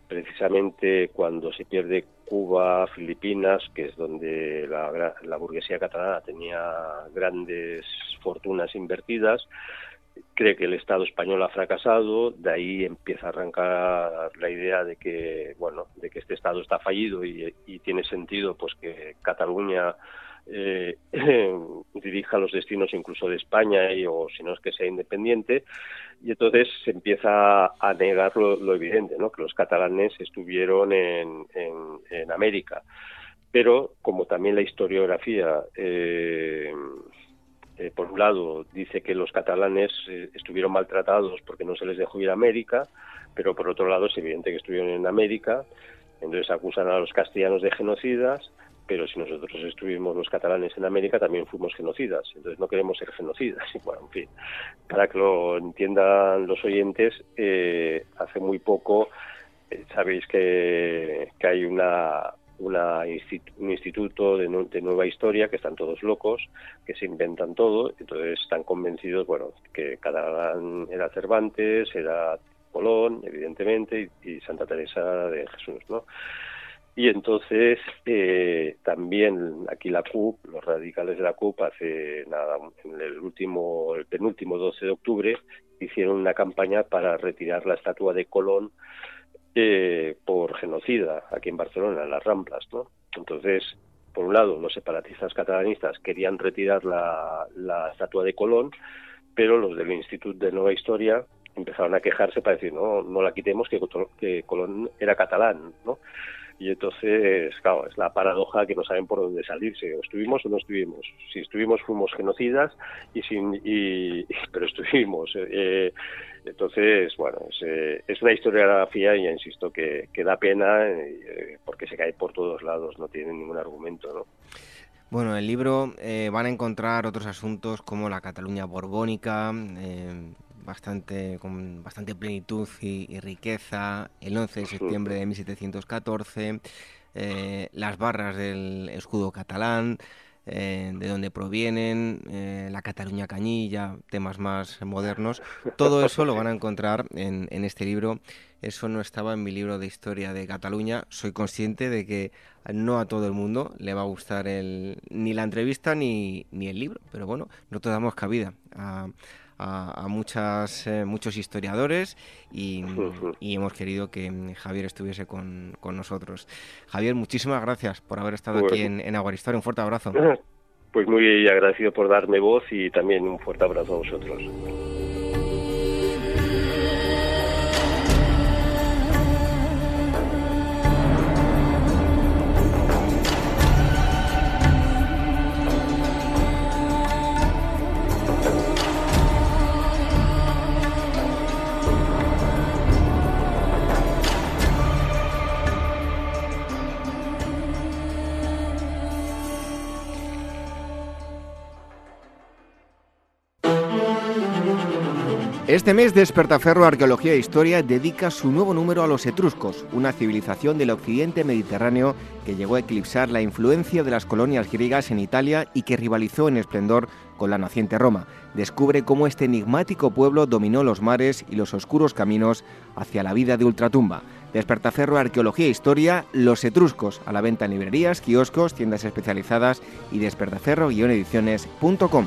precisamente cuando se pierde Cuba, Filipinas, que es donde la, la burguesía catalana tenía grandes fortunas invertidas, cree que el Estado español ha fracasado, de ahí empieza a arrancar la idea de que, bueno, de que este Estado está fallido y, tiene sentido pues que Cataluña eh, dirija los destinos incluso de España y, o si no es que sea independiente y entonces se empieza a negar lo, evidente, ¿no? que los catalanes estuvieron en, en, América. Pero como también la historiografía eh, eh, por un lado, dice que los catalanes eh, estuvieron maltratados porque no se les dejó ir a América, pero por otro lado es evidente que estuvieron en América, entonces acusan a los castellanos de genocidas, pero si nosotros estuvimos los catalanes en América también fuimos genocidas, entonces no queremos ser genocidas. Y bueno, en fin, para que lo entiendan los oyentes, eh, hace muy poco sabéis que, que hay una, un instituto de, nueva historia que están todos locos, que se inventan todo, entonces están convencidos, bueno, que cada era Cervantes, era Colón, evidentemente, y, Santa Teresa de Jesús, ¿no? Y entonces eh, también aquí la CUP, los radicales de la CUP, hace nada, en el último, el penúltimo 12 de octubre, hicieron una campaña para retirar la estatua de Colón eh, por genocida aquí en Barcelona, en las Ramblas, ¿no? Entonces, por un lado, los separatistas catalanistas querían retirar la, la estatua de Colón, pero los del Instituto de Nueva Historia empezaron a quejarse para decir, no, no la quitemos, que, que Colón era catalán, ¿no? Y entonces, claro, es la paradoja que no saben por dónde salirse. O estuvimos o no estuvimos. Si estuvimos, fuimos genocidas, y sin, y, pero estuvimos. Eh, entonces, bueno, es, eh, es, una historiografía, y ya insisto, que, que da pena eh, porque se cae por todos lados, no tiene ningún argumento, ¿no? Bueno, en el libro van a encontrar otros asuntos como la Cataluña borbónica, bastante, con bastante plenitud y, riqueza, el 11 de septiembre de 1714, eh, las barras del escudo catalán, eh, de dónde provienen, eh, la Cataluña Cañilla, temas más modernos. Todo eso lo van a encontrar en, en, este libro. Eso no estaba en mi libro de historia de Cataluña. Soy consciente de que no a todo el mundo le va a gustar el, ni la entrevista ni, ni el libro, pero bueno, no te damos cabida a, a, muchas, eh, muchos historiadores y, hemos querido que mm, Javier estuviese con, nosotros. Javier, muchísimas gracias por haber estado aquí en, en. Un fuerte abrazo. Pues muy agradecido por darme voz y también un fuerte abrazo a vosotros. Este mes Despertaferro Arqueología e Historia dedica su nuevo número a los etruscos, una civilización del occidente mediterráneo que llegó a eclipsar la influencia de las colonias griegas en Italia y que rivalizó en esplendor con la naciente Roma. Descubre cómo este enigmático pueblo dominó los mares y los oscuros caminos hacia la vida de ultratumba. Despertaferro Arqueología e Historia, Los Etruscos, a la venta en librerías, kioscos, tiendas especializadas y despertaferro-ediciones.com.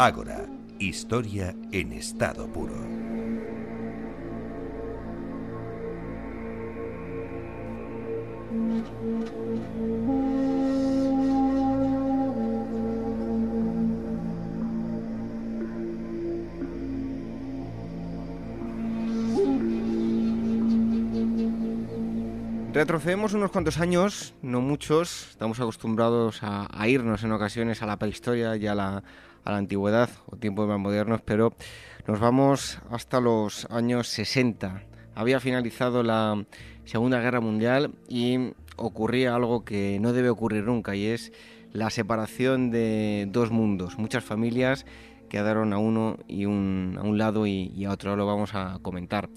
Ágora, historia en estado puro. Retrocedemos unos cuantos años, no muchos, estamos acostumbrados a, a irnos en ocasiones a la prehistoria y a la, a la antigüedad o tiempos más modernos, pero nos vamos hasta los años 60. Había finalizado la Segunda Guerra Mundial y ocurría algo que no debe ocurrir nunca y es la separación de dos mundos. Muchas familias quedaron a uno y un, a un lado y, a otro, lo vamos a comentar.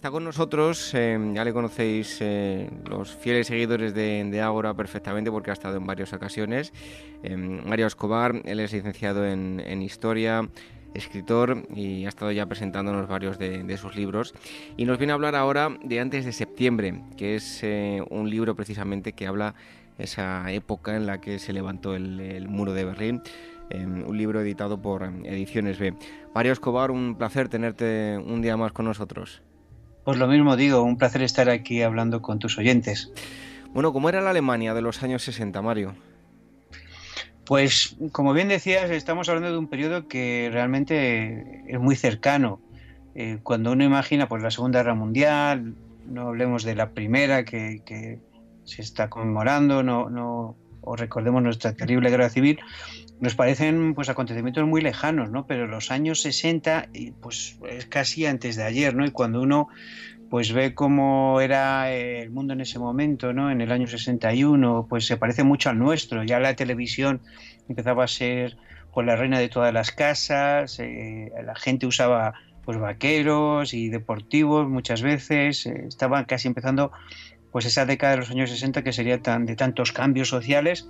Está con nosotros, eh, ya le conocéis eh, los fieles seguidores de, de, Ágora perfectamente porque ha estado en varias ocasiones. Eh, Mario Escobar, él es licenciado en, en, Historia, escritor y ha estado ya presentándonos varios de, de, sus libros. Y nos viene a hablar ahora de Antes de Septiembre, que es un libro precisamente que habla esa época en la que se levantó el, el muro de Berlín. un libro editado por Ediciones B. Mario Escobar, un placer tenerte un día más con nosotros. Pues lo mismo digo, un placer estar aquí hablando con tus oyentes. Bueno, ¿cómo era la Alemania de los años 60, Mario? Pues como bien decías, estamos hablando de un periodo que realmente es muy cercano. Eh, cuando uno imagina pues, la Segunda Guerra Mundial, no hablemos de la primera que, que se está conmemorando, no, no, o recordemos nuestra terrible guerra civil, nos parecen pues acontecimientos muy lejanos, ¿no? Pero los años 60 pues es casi antes de ayer, ¿no? Y cuando uno pues ve cómo era el mundo en ese momento, ¿no? En el año 61, pues se parece mucho al nuestro. Ya la televisión empezaba a ser pues la reina de todas las casas, eh, la gente usaba pues vaqueros y deportivos muchas veces, eh, estaban casi empezando pues esa década de los años 60 que sería tan de tantos cambios sociales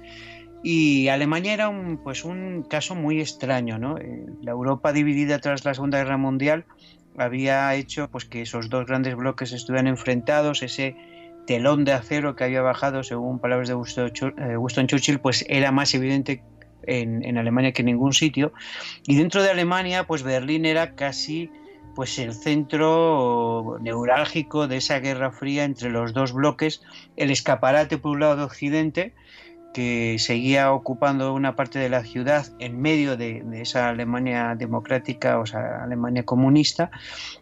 y Alemania era un, pues un caso muy extraño, ¿no? Eh, la Europa dividida tras la Segunda Guerra Mundial había hecho pues que esos dos grandes bloques estuvieran enfrentados, ese telón de acero que había bajado, según palabras de eh, Winston Churchill, pues era más evidente en, Alemania que en ningún sitio. Y dentro de Alemania, pues Berlín era casi pues el centro neurálgico de esa guerra fría entre los dos bloques, el escaparate por un lado de Occidente, que seguía ocupando una parte de la ciudad en medio de, esa Alemania democrática, o sea, Alemania comunista,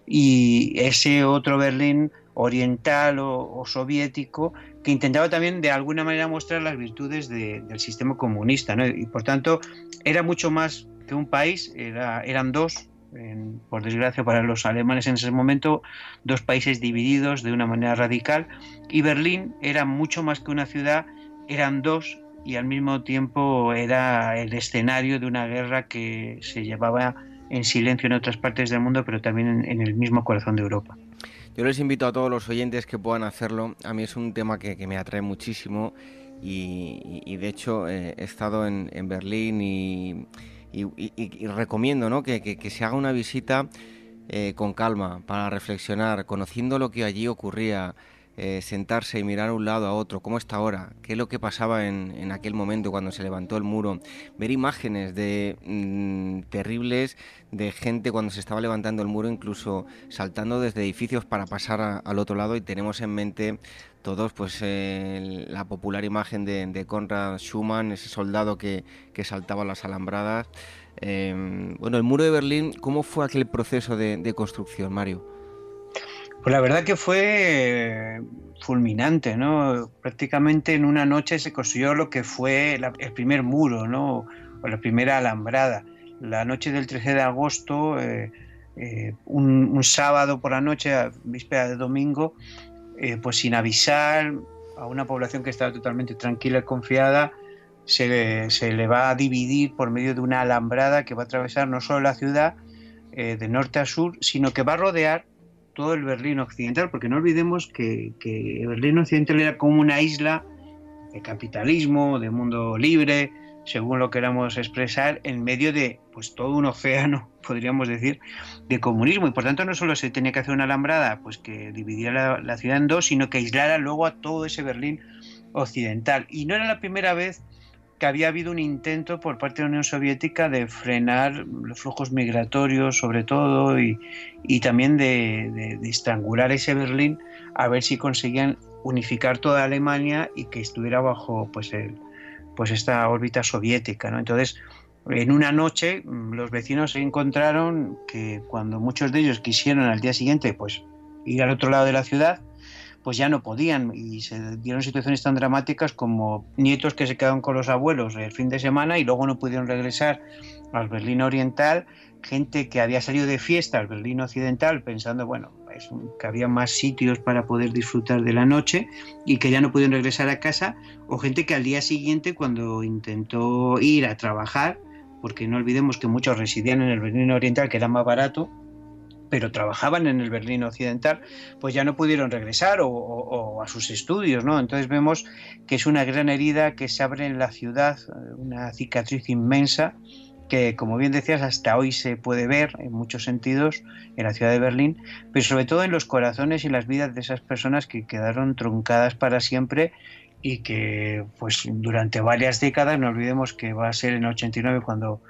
y ese otro Berlín oriental o, soviético que intentaba también de alguna manera mostrar las virtudes del sistema comunista, ¿no? y por tanto era mucho más que un país, era, eran dos, por desgracia para los alemanes en ese momento, dos países divididos de una manera radical, y Berlín era mucho más que una ciudad, eran dos y al mismo tiempo era el escenario de una guerra que se llevaba en silencio en otras partes del mundo, pero también en, el mismo corazón de Europa. Yo les invito a todos los oyentes que puedan hacerlo. A mí es un tema que, me atrae muchísimo y, de hecho eh, he estado en, Berlín y, recomiendo ¿no? que, se haga una visita eh, con calma para reflexionar, conociendo lo que allí ocurría. Eh, sentarse y mirar a un lado a otro, cómo está ahora, qué es lo que pasaba en, aquel momento cuando se levantó el muro, ver imágenes de mm, terribles de gente cuando se estaba levantando el muro, incluso saltando desde edificios para pasar al otro lado y tenemos en mente todos pues la popular imagen de, de, Conrad Schumann, ese soldado que, que saltaba las alambradas. Em, bueno, el muro de Berlín, ¿cómo fue aquel proceso de construcción, Mario? Pues la verdad que fue fulminante, ¿no? Prácticamente en una noche se construyó lo que fue el primer muro, ¿no? O la primera alambrada. La noche del 13 de agosto, eh, eh, un, sábado por la noche, a víspera de domingo, eh, pues sin avisar a una población que estaba totalmente tranquila y confiada, se, se, le va a dividir por medio de una alambrada que va a atravesar no solo la ciudad eh, de norte a sur, sino que va a rodear todo el Berlín occidental, porque no olvidemos que, que Berlín occidental era como una isla de capitalismo, de mundo libre, según lo queramos expresar, en medio de pues todo un océano, podríamos decir, de comunismo. Y por tanto no solo se tenía que hacer una alambrada pues que dividiera la, ciudad en dos, sino que aislara luego a todo ese Berlín occidental. Y no era la primera vez que había habido un intento por parte de la Unión Soviética de frenar los flujos migratorios, sobre todo, y, también de, de, estrangular ese Berlín a ver si conseguían unificar toda Alemania y que estuviera bajo pues el, pues esta órbita soviética, ¿no? Entonces, en una noche mm, los vecinos se encontraron que cuando muchos de ellos quisieron al día siguiente pues ir al otro lado de la ciudad, pues ya no podían. Y se dieron situaciones tan dramáticas como nietos que se quedaron con los abuelos el fin de semana y luego no pudieron regresar al Berlín Oriental, gente que había salido de fiesta al Berlín Occidental pensando, bueno, que había más sitios para poder disfrutar de la noche y que ya no pudieron regresar a casa, o gente que al día siguiente cuando intentó ir a trabajar, porque no olvidemos que muchos residían en el Berlín Oriental, que era más barato, pero trabajaban en el Berlín Occidental, pues ya no pudieron regresar o, a sus estudios, ¿no? Entonces vemos que es una gran herida que se abre en la ciudad, una cicatriz inmensa que, como bien decías, hasta hoy se puede ver en muchos sentidos en la ciudad de Berlín, pero sobre todo en los corazones y las vidas de esas personas que quedaron truncadas para siempre y que, pues, durante varias décadas, no olvidemos que va a ser en el 89 cuando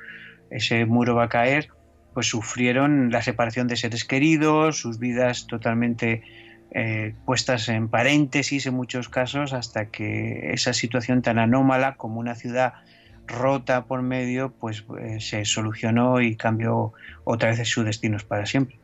ese muro va a caer, pues sufrieron la separación de seres queridos, sus vidas totalmente eh, puestas en paréntesis en muchos casos, hasta que esa situación tan anómala como una ciudad rota por medio, pues eh, se solucionó y cambió otra vez sus destinos para siempre.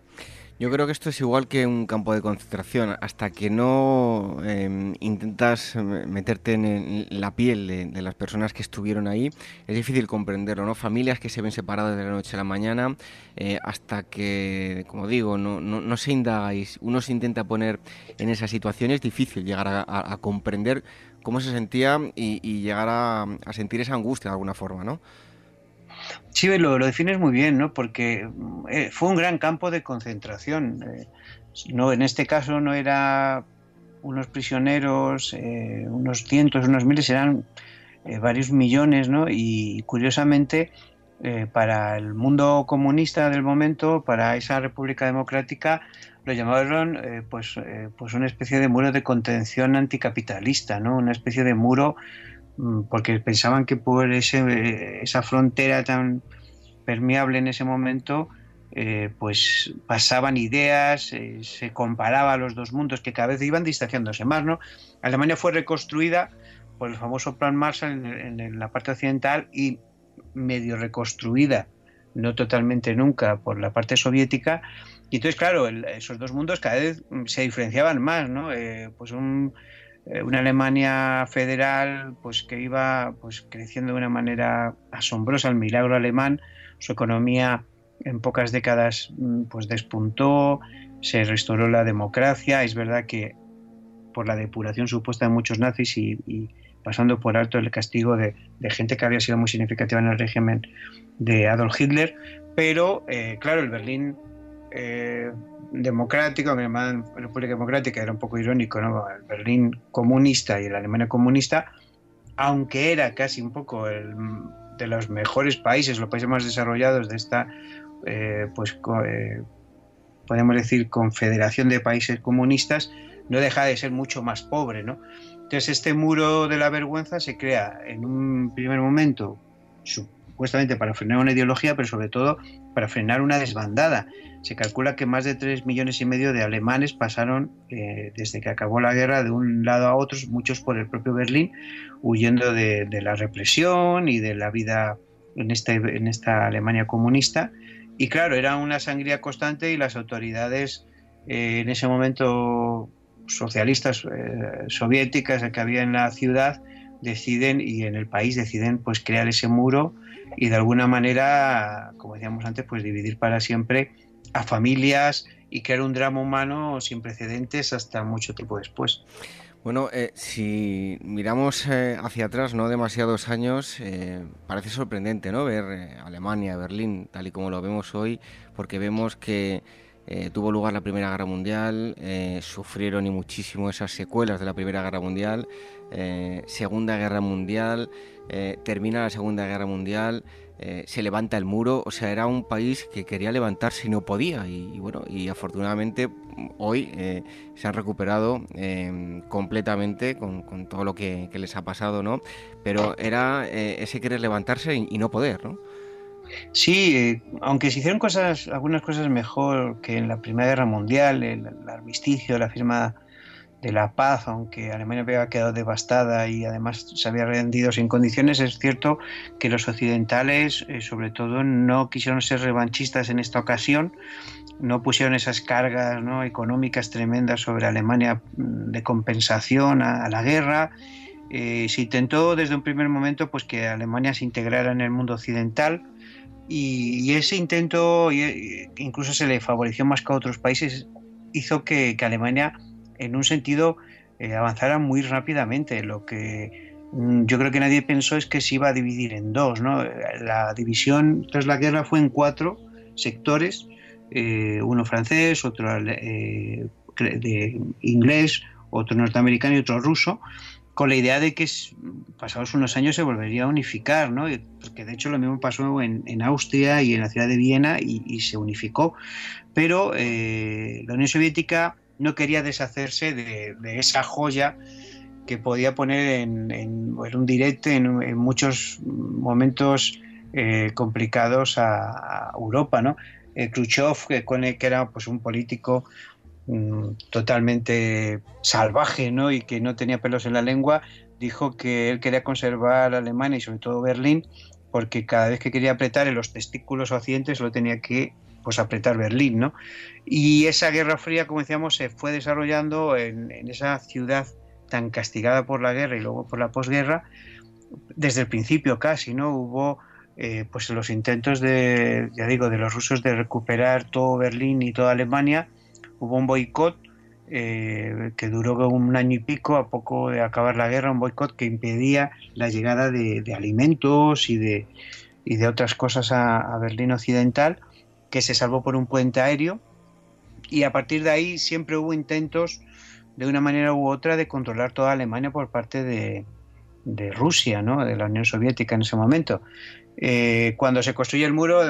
Yo creo que esto es igual que un campo de concentración. Hasta que no em, intentas meterte en, la piel de, las personas que estuvieron ahí, es difícil comprenderlo, ¿no? Familias que se ven separadas de la noche a la mañana, eh, hasta que, como digo, no, no, se indaga y uno se intenta poner en esa situación, es difícil llegar a comprender cómo se sentía y, llegar a, sentir esa angustia de alguna forma, ¿no? Sí, lo, defines muy bien, ¿no? Porque eh, fue un gran campo de concentración. Eh, no, en este caso no era unos prisioneros, eh, unos cientos, unos miles, eran varios millones, ¿no? Y curiosamente, para el mundo comunista del momento, para esa República Democrática, lo llamaron pues, pues una especie de muro de contención anticapitalista, ¿no? una especie de muro porque pensaban que por ese, esa frontera tan permeable en ese momento eh, pues pasaban ideas, se comparaba los dos mundos que cada vez iban distanciándose más. ¿no? Alemania fue reconstruida por el famoso Plan Marshall en la parte occidental y medio reconstruida, no totalmente nunca, por la parte soviética, y entonces, claro, esos dos mundos cada vez mm, se diferenciaban más, ¿no? Eh, pues eh, una Alemania federal pues que iba pues creciendo de una manera asombrosa, el milagro alemán, su economía en pocas décadas mm, pues despuntó, se restauró la democracia, es verdad que por la depuración supuesta de muchos nazis y, pasando por alto el castigo de, gente que había sido muy significativa en el régimen de Adolf Hitler, pero eh, claro, el Berlín eh, democrático, que la República Democrática era un poco irónico, ¿no? El Berlín comunista y la Alemania comunista, aunque era casi un poco el, de los mejores países, los países más desarrollados de esta, eh, pues eh, podemos decir, confederación de países comunistas, no deja de ser mucho más pobre, ¿no? Entonces este muro de la vergüenza se crea en un primer momento supuestamente para frenar una ideología, pero sobre todo para frenar una desbandada. Se calcula que más de 3 millones y medio de alemanes pasaron eh, desde que acabó la guerra de un lado a otro, muchos por el propio Berlín, huyendo de, la represión y de la vida en, este, en esta Alemania comunista. Y claro, era una sangría constante y las autoridades eh, en ese momento socialistas eh, soviéticas que había en la ciudad deciden y en el país deciden pues crear ese muro y de alguna manera, como decíamos antes, pues dividir para siempre a familias y crear un drama humano sin precedentes hasta mucho tiempo después. Bueno, eh, si miramos eh, hacia atrás, no demasiados años, parece sorprendente, ¿no? Ver Alemania, Berlín, tal y como lo vemos hoy, porque vemos que tuvo lugar la Primera Guerra Mundial, sufrieron y muchísimo esas secuelas de la Primera Guerra Mundial, Segunda Guerra Mundial, termina la Segunda Guerra Mundial. Eh, se levanta el muro, o sea, era un país que quería levantarse y no podía, y, bueno, y afortunadamente hoy eh, se han recuperado em, completamente con, todo lo que, les ha pasado, ¿no? Pero era eh, ese querer levantarse y, no poder, ¿no? Sí, aunque se hicieron algunas cosas mejor que en la Primera Guerra Mundial, el armisticio, la firma de la paz, aunque Alemania había quedado devastada y además se había rendido sin condiciones, es cierto que los occidentales, eh, sobre todo, no quisieron ser revanchistas en esta ocasión, no pusieron esas cargas ¿no? económicas tremendas sobre Alemania mm, de compensación a, la guerra. Eh, se intentó desde un primer momento pues, que Alemania se integrara en el mundo occidental. Y, ese intento, incluso se le favoreció más que a otros países, hizo que, que Alemania en un sentido eh, avanzara muy rápidamente. Lo que mm, yo creo que nadie pensó es que se iba a dividir en dos. ¿no? La división tras la guerra fue en cuatro sectores, eh, uno francés, otro eh, de inglés, otro norteamericano y otro ruso, con la idea de que pasados unos años se volvería a unificar, ¿no? porque de hecho lo mismo pasó en, Austria y en la ciudad de Viena y, se unificó. Pero la Unión Soviética no quería deshacerse de, esa joya que podía poner en, un directo en, muchos momentos eh, complicados a, Europa. ¿no? Eh, Khrushchev, que, que, era pues, un político mm, totalmente salvaje ¿no? y que no tenía pelos en la lengua, dijo que él quería conservar Alemania y sobre todo Berlín porque cada vez que quería apretar en los testículos occidentes lo tenía que pues apretar Berlín, ¿no? Y esa Guerra Fría, como decíamos, se fue desarrollando en, esa ciudad tan castigada por la guerra y luego por la posguerra, desde el principio casi, ¿no? Hubo eh, pues los intentos de, ya digo, de los rusos de recuperar todo Berlín y toda Alemania, hubo un boicot eh, que duró un año y pico a poco de acabar la guerra, un boicot que impedía la llegada de, alimentos y de, y de otras cosas a Berlín Occidental que se salvó por un puente aéreo y a partir de ahí siempre hubo intentos de una manera u otra de controlar toda Alemania por parte de, Rusia, ¿no? de la Unión Soviética en ese momento. Eh, cuando se construye el muro,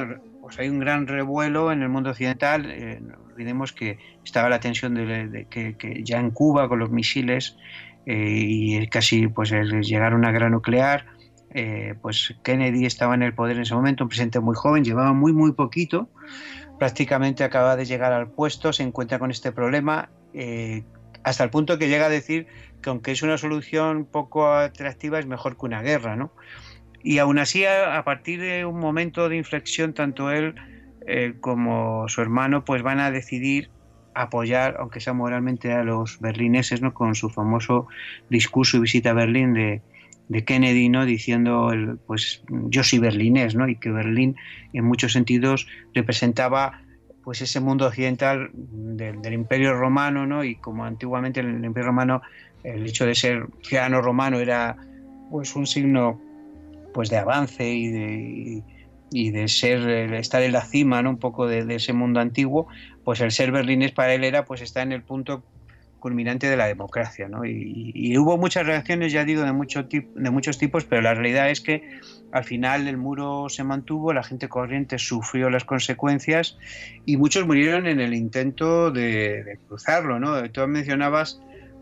pues hay un gran revuelo en el mundo occidental. Olvidemos que estaba la tensión de, que, ya en Cuba con los misiles eh, y casi pues el llegar a una guerra nuclear. Eh, pues Kennedy estaba en el poder en ese momento, un presidente muy joven, llevaba muy, muy poquito, prácticamente acaba de llegar al puesto, se encuentra con este problema, eh, hasta el punto que llega a decir que aunque es una solución poco atractiva, es mejor que una guerra, ¿no? Y aún así, a, partir de un momento de inflexión, tanto él eh, como su hermano, pues van a decidir apoyar, aunque sea moralmente, a los berlineses, ¿no? Con su famoso discurso y visita a Berlín de de Kennedy, ¿no? diciendo, el, pues yo soy berlinés, ¿no? y que Berlín en muchos sentidos representaba pues ese mundo occidental del, Imperio Romano, ¿no? y como antiguamente en el Imperio Romano el hecho de ser ciudadano romano era pues un signo pues de avance y de, y de ser estar en la cima ¿no? un poco de, de, ese mundo antiguo pues el ser berlinés para él era pues estar en el punto culminante de la democracia. ¿no? Y, hubo muchas reacciones, ya digo, de, mucho de muchos tipos, pero la realidad es que al final el muro se mantuvo, la gente corriente sufrió las consecuencias y muchos murieron en el intento de, cruzarlo. ¿no? Tú mencionabas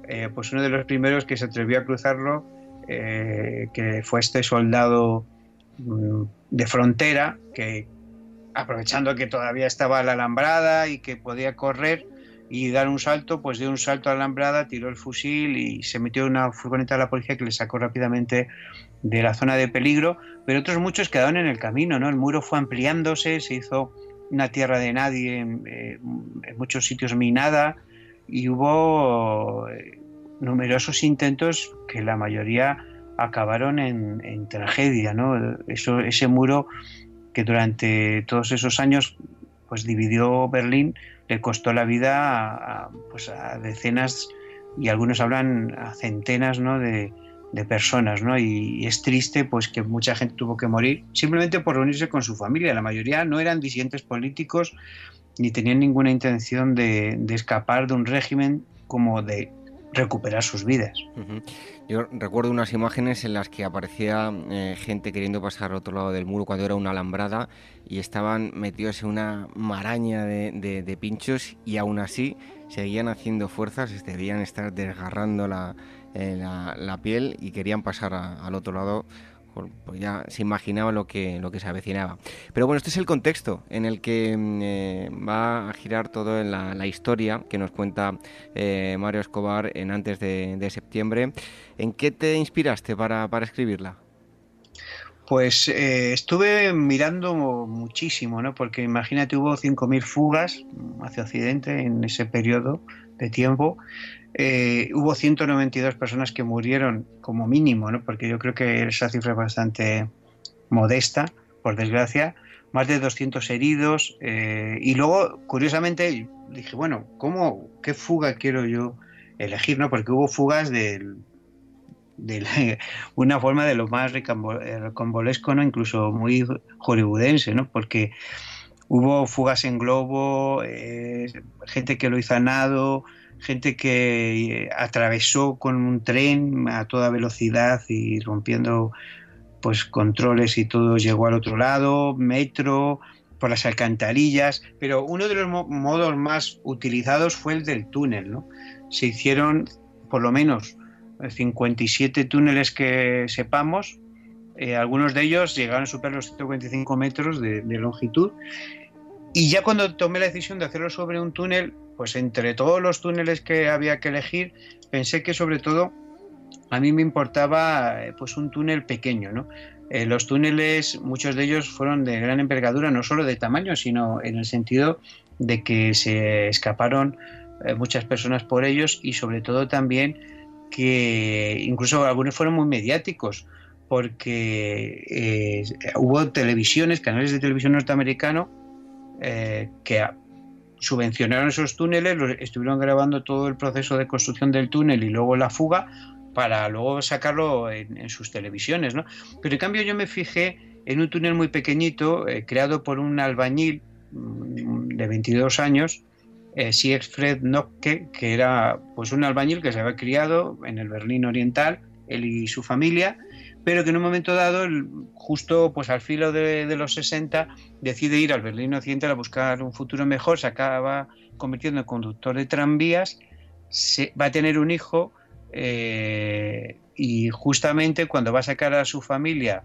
eh, pues uno de los primeros que se atrevió a cruzarlo, eh, que fue este soldado de frontera que aprovechando que todavía estaba la alambrada y que podía correr, y dar un salto, pues dio un salto a la alambrada, tiró el fusil y se metió en una furgoneta de la policía que le sacó rápidamente de la zona de peligro, pero otros muchos quedaron en el camino, ¿no? El muro fue ampliándose, se hizo una tierra de nadie en, eh, muchos sitios minada y hubo eh, numerosos intentos que la mayoría acabaron en, tragedia, ¿no? Eso, ese muro que durante todos esos años pues dividió Berlín le costó la vida a, pues a decenas y algunos hablan a centenas ¿no? de, personas, ¿no? Y, es triste pues que mucha gente tuvo que morir simplemente por reunirse con su familia. La mayoría no eran disidentes políticos ni tenían ninguna intención de, escapar de un régimen como de recuperar sus vidas. Yo recuerdo unas imágenes en las que aparecía eh, gente queriendo pasar al otro lado del muro cuando era una alambrada y estaban metidos en una maraña de, pinchos y aún así seguían haciendo fuerzas, debían estar desgarrando la, eh, la, piel y querían pasar al otro lado pues ya se imaginaba lo que, lo que se avecinaba. Pero bueno, este es el contexto en el que mm, eh, va a girar todo en la, historia que nos cuenta eh, Mario Escobar en antes de, septiembre. ¿En qué te inspiraste para, escribirla? Pues estuve mirando muchísimo, ¿no? Porque imagínate, hubo 5.000 fugas hacia Occidente en ese periodo de tiempo eh, hubo 192 personas que murieron como mínimo, ¿no? porque yo creo que esa cifra es bastante modesta, por desgracia, más de 200 heridos. Eh, y luego, curiosamente, dije, bueno, ¿cómo, ¿qué fuga quiero yo elegir? ¿no? Porque hubo fugas de una forma de lo más recambolesco, ¿no? incluso muy hollywoodense, ¿no? porque hubo fugas en globo, eh, gente que lo hizo a nado, gente que eh, atravesó con un tren a toda velocidad y rompiendo pues controles y todo llegó al otro lado, metro, por las alcantarillas, pero uno de los modos más utilizados fue el del túnel, ¿no? Se hicieron por lo menos 57 túneles que sepamos, eh, algunos de ellos llegaron a superar los 125 metros de longitud, y ya cuando tomé la decisión de hacerlo sobre un túnel, pues entre todos los túneles que había que elegir, pensé que sobre todo a mí me importaba eh, pues un túnel pequeño, ¿no? Eh, los túneles, muchos de ellos fueron de gran envergadura, no solo de tamaño, sino en el sentido de que se escaparon eh, muchas personas por ellos y sobre todo también que incluso algunos fueron muy mediáticos porque hubo televisiones, canales de televisión norteamericano que subvencionaron esos túneles, estuvieron grabando todo el proceso de construcción del túnel y luego la fuga para luego sacarlo en, sus televisiones, ¿no? Pero en cambio yo me fijé en un túnel muy pequeñito eh, creado por un albañil mm, de 22 años, eh, Siegfried Nocke, que era pues un albañil que se había criado en el Berlín Oriental, él y su familia, pero que en un momento dado, justo pues al filo de, los 60, decide ir al Berlín Occidental a buscar un futuro mejor, se acaba convirtiendo en conductor de tranvías, se, va a tener un hijo eh, y justamente cuando va a sacar a su familia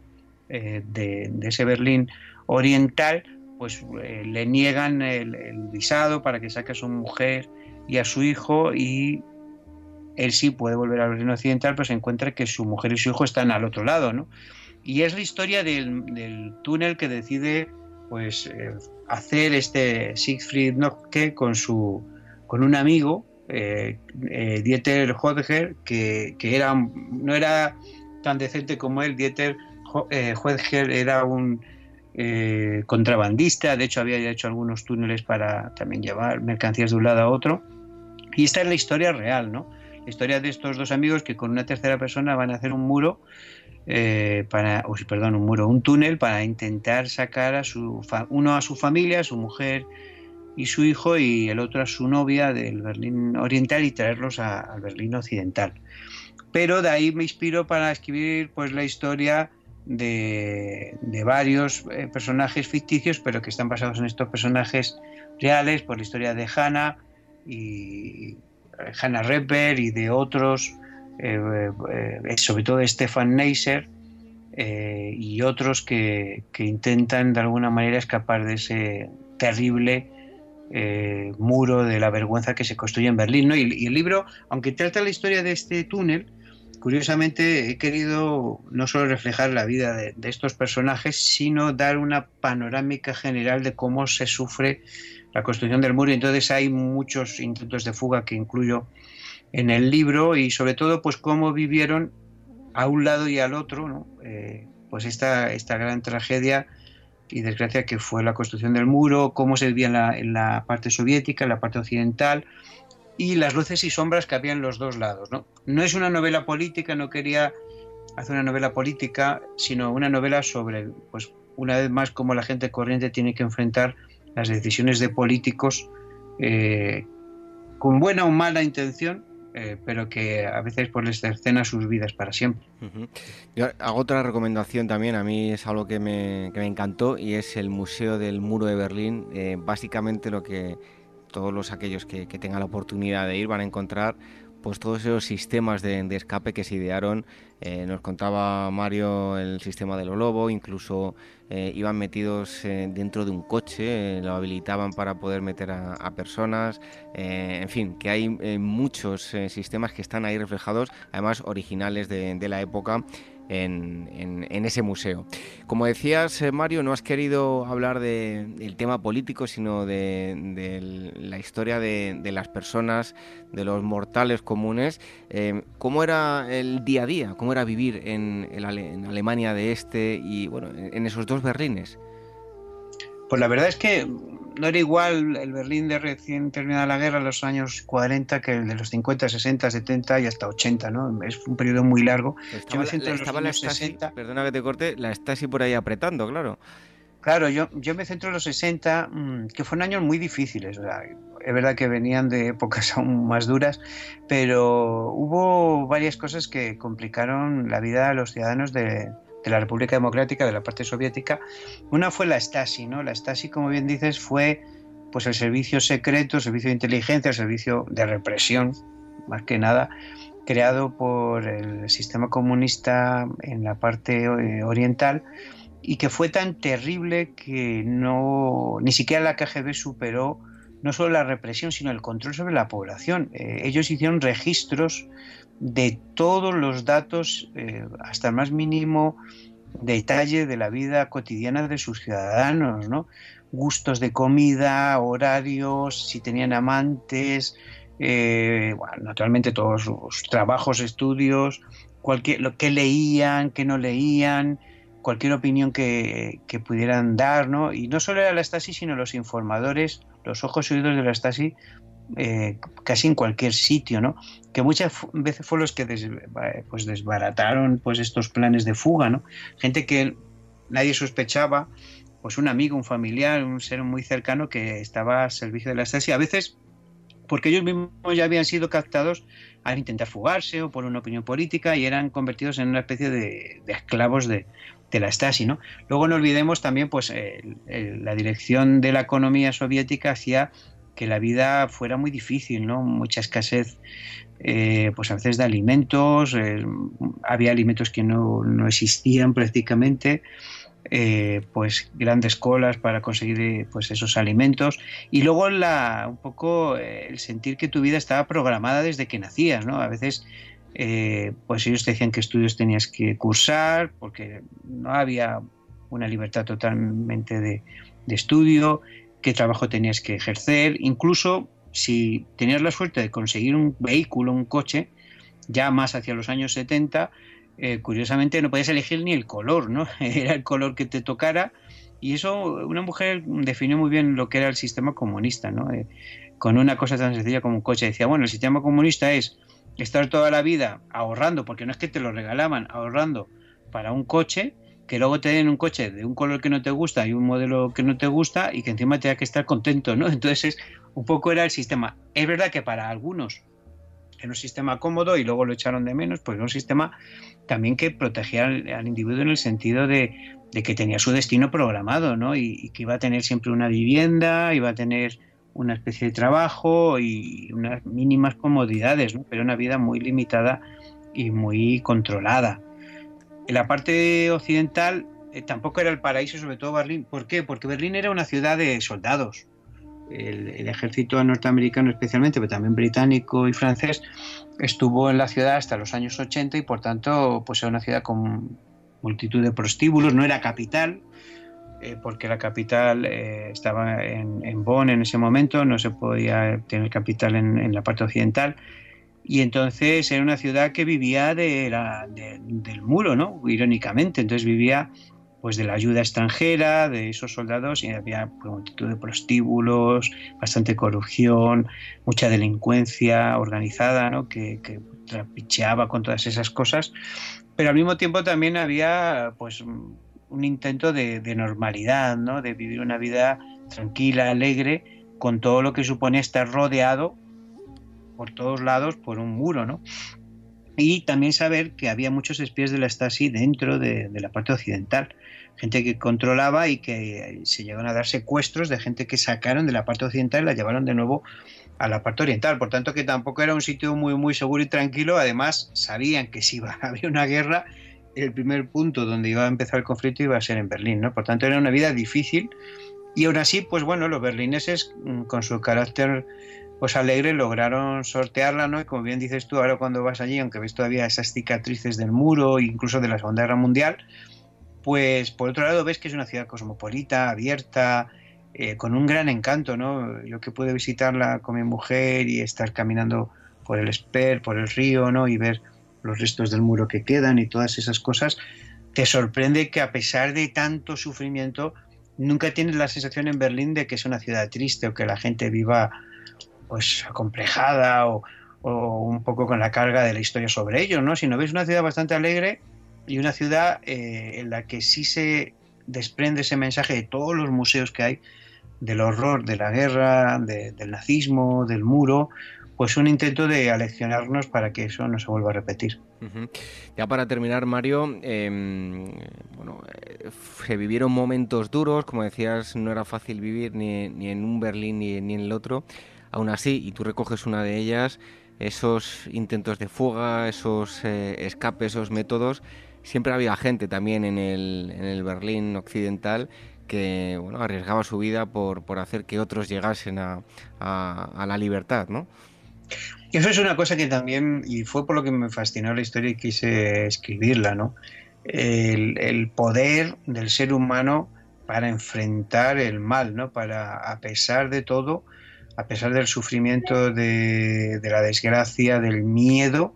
eh, de, ese Berlín Oriental, pues eh, le niegan el, el visado para que saque a su mujer y a su hijo y él sí puede volver al reino occidental, pero se encuentra que su mujer y su hijo están al otro lado, ¿no? Y es la historia del, túnel que decide pues eh, hacer este Siegfried Nocke con su con un amigo eh, eh, Dieter Hodger que, era no era tan decente como él. Dieter Hodger era un contrabandista. De hecho había hecho algunos túneles para también llevar mercancías de un lado a otro. Y esta es la historia real no historia de estos dos amigos que con una tercera persona van a hacer un muro eh, para, o, perdón, un muro, un túnel para intentar sacar a su uno a su familia, a su mujer y su hijo y el otro a su novia del Berlín Oriental y traerlos al Berlín Occidental. Pero de ahí me inspiro para escribir pues la historia de, varios eh, personajes ficticios, pero que están basados en estos personajes reales, por la historia de Hannah y, Hannah Repper y de otros, eh, eh, sobre todo de Stefan Neisser eh, y otros que, intentan de alguna manera escapar de ese terrible muro de la vergüenza que se construye en Berlín. Y, el libro, aunque trata la historia de este túnel, curiosamente he querido no solo reflejar la vida de, estos personajes, sino dar una panorámica general de cómo se sufre la construcción del muro. Entonces hay muchos intentos de fuga que incluyo en el libro y sobre todo pues cómo vivieron a un lado y al otro eh, pues esta, esta gran tragedia y desgracia que fue la construcción del muro, cómo se vivía en la, parte soviética, en la parte occidental, y las luces y sombras que había en los dos lados. ¿no? no es una novela política, no quería hacer una novela política, sino una novela sobre, pues, una vez más, cómo la gente corriente tiene que enfrentar las decisiones de políticos eh, con buena o mala intención, eh, pero que a veces pues, les cercena sus vidas para siempre. Yo hago otra recomendación también, a mí es algo que me, que me encantó y es el Museo del Muro de Berlín. Eh, básicamente lo que todos los aquellos que, que tengan la oportunidad de ir van a encontrar pues todos esos sistemas de, escape que se idearon. Eh, nos contaba Mario el sistema del lobo, incluso eh, iban metidos eh, dentro de un coche, lo habilitaban para poder meter a, personas, en fin, que hay muchos sistemas que están ahí reflejados, además originales de la época en, ese museo. Como decías, eh, Mario, no has querido hablar del tema político, sino de, la historia de, las personas, de los mortales comunes. Eh, ¿Cómo era el día a día? ¿Cómo era vivir en, Alemania de Este y bueno, en esos dos Berlines? Pues la verdad es que no era igual el Berlín de recién terminada la guerra en los años 40 que el de los 50, 60, 70 y hasta 80, ¿no? Es un periodo muy largo. Estaba, yo la, Stasi, perdona que te corte, la Stasi por ahí apretando, claro. Claro, yo, yo me centro en los 60, mm, que fueron años muy difíciles. es verdad que venían de épocas aún más duras, pero hubo varias cosas que complicaron la vida de los ciudadanos de, de la República Democrática, de la parte soviética. Una fue la Stasi, ¿no? La Stasi, como bien dices, fue pues el servicio secreto, el servicio de inteligencia, el servicio de represión, más que nada, creado por el sistema comunista en la parte eh, oriental y que fue tan terrible que no ni siquiera la KGB superó no solo la represión, sino el control sobre la población. Eh, ellos hicieron registros de todos los datos, eh, hasta el más mínimo detalle de la vida cotidiana de sus ciudadanos, ¿no? Gustos de comida, horarios, si tenían amantes, eh, bueno, naturalmente todos sus trabajos, estudios, cualquier, lo que leían, que no leían, cualquier opinión que, que, pudieran dar, ¿no? Y no solo era la Stasi, sino los informadores, los ojos y oídos de la Stasi eh, casi en cualquier sitio, ¿no? Que muchas veces fueron los que pues desbarataron pues estos planes de fuga, ¿no? Gente que nadie sospechaba, pues un amigo, un familiar, un ser muy cercano que estaba al servicio de la Stasi, a veces porque ellos mismos ya habían sido captados al intentar fugarse o por una opinión política y eran convertidos en una especie de, esclavos de, la Stasi, ¿no? Luego no olvidemos también, pues, la dirección de la economía soviética hacia que la vida fuera muy difícil, ¿no? Mucha escasez, eh, pues a veces de alimentos, eh, había alimentos que no, existían prácticamente, eh, pues grandes colas para conseguir pues esos alimentos y luego la, un poco el sentir que tu vida estaba programada desde que nacías, ¿no? A veces pues ellos te decían qué estudios tenías que cursar porque no había una libertad totalmente de, de estudio, qué trabajo tenías que ejercer, incluso si tenías la suerte de conseguir un vehículo, un coche, ya más hacia los años 70, eh, curiosamente no podías elegir ni el color, ¿no? Era el color que te tocara y eso una mujer definió muy bien lo que era el sistema comunista, ¿no? Eh, con una cosa tan sencilla como un coche. Decía, bueno, el sistema comunista es estar toda la vida ahorrando, porque no es que te lo regalaban, ahorrando para un coche que luego te den un coche de un color que no te gusta y un modelo que no te gusta y que encima tenga que estar contento, ¿no? Entonces, un poco era el sistema. Es verdad que para algunos era un sistema cómodo y luego lo echaron de menos, pues era un sistema también que protegía al, individuo en el sentido de, que tenía su destino programado, ¿no? Y, que iba a tener siempre una vivienda, iba a tener una especie de trabajo y unas mínimas comodidades, ¿no? Pero una vida muy limitada y muy controlada. En la parte occidental eh, tampoco era el paraíso, sobre todo Berlín. ¿Por qué? Porque Berlín era una ciudad de soldados. El, ejército norteamericano especialmente, pero también británico y francés, estuvo en la ciudad hasta los años 80 y por tanto pues era una ciudad con multitud de prostíbulos, no era capital, eh, porque la capital eh, estaba en, Bonn en ese momento, no se podía tener capital en la parte occidental, y entonces era una ciudad que vivía de del muro, ¿no? Irónicamente, entonces vivía pues de la ayuda extranjera de esos soldados y había pues, multitud de prostíbulos, bastante corrupción, mucha delincuencia organizada, ¿no? que, que trapicheaba con todas esas cosas, pero al mismo tiempo también había pues un intento de, de normalidad, ¿no? de vivir una vida tranquila, alegre, con todo lo que supone estar rodeado por todos lados por un muro, ¿no? Y también saber que había muchos espías de la Stasi dentro de, la parte occidental, gente que controlaba y que se llegaron a dar secuestros de gente que sacaron de la parte occidental y la llevaron de nuevo a la parte oriental. Por tanto, que tampoco era un sitio muy, muy seguro y tranquilo. Además, sabían que si iba a haber una guerra, el primer punto donde iba a empezar el conflicto iba a ser en Berlín, ¿no? Por tanto, era una vida difícil y aún así, pues bueno, los berlineses mm, con su carácter pues alegre lograron sortearla, ¿no? Y como bien dices tú, ahora cuando vas allí, aunque ves todavía esas cicatrices del muro, incluso de la Segunda Guerra Mundial, pues por otro lado ves que es una ciudad cosmopolita, abierta, eh, con un gran encanto, ¿no? Yo que pude visitarla con mi mujer y estar caminando por el Esper, por el río, ¿no? Y ver los restos del muro que quedan y todas esas cosas, te sorprende que a pesar de tanto sufrimiento, nunca tienes la sensación en Berlín de que es una ciudad triste o que la gente viva pues acomplejada o, un poco con la carga de la historia sobre ello, ¿no? Sino ves una ciudad bastante alegre y una ciudad eh, en la que sí se desprende ese mensaje de todos los museos que hay del horror de la guerra, del nazismo, del muro, pues un intento de aleccionarnos para que eso no se vuelva a repetir. Ya para terminar, Mario, em, bueno, eh, se vivieron momentos duros, como decías, no era fácil vivir ni, ni en un Berlín ni, ni, en el otro. Aún así, y tú recoges una de ellas, esos intentos de fuga, esos eh, escapes, esos métodos, siempre había gente también en el, en el Berlín occidental que bueno, arriesgaba su vida por, por hacer que otros llegasen a, a, la libertad, ¿no? Eso es una cosa que también, y fue por lo que me fascinó la historia y quise escribirla, ¿no? El, poder del ser humano para enfrentar el mal, ¿no? Para, a pesar de todo, a pesar del sufrimiento, de, la desgracia, del miedo,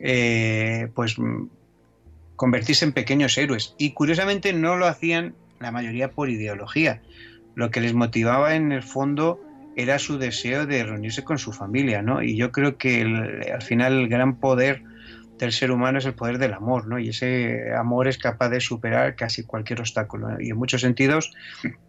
eh, pues convertirse en pequeños héroes. Y curiosamente no lo hacían la mayoría por ideología. Lo que les motivaba en el fondo era su deseo de reunirse con su familia, ¿no? Y yo creo que al final el gran poder del ser humano es el poder del amor, ¿no? Y ese amor es capaz de superar casi cualquier obstáculo. Y en muchos sentidos,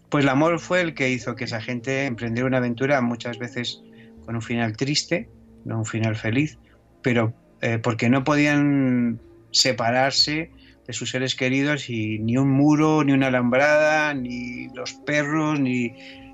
pues el amor fue el que hizo que esa gente emprendiera una aventura muchas veces con un final triste, no un final feliz, pero eh, porque no podían separarse de sus seres queridos y ni un muro, ni una alambrada, ni los perros, ni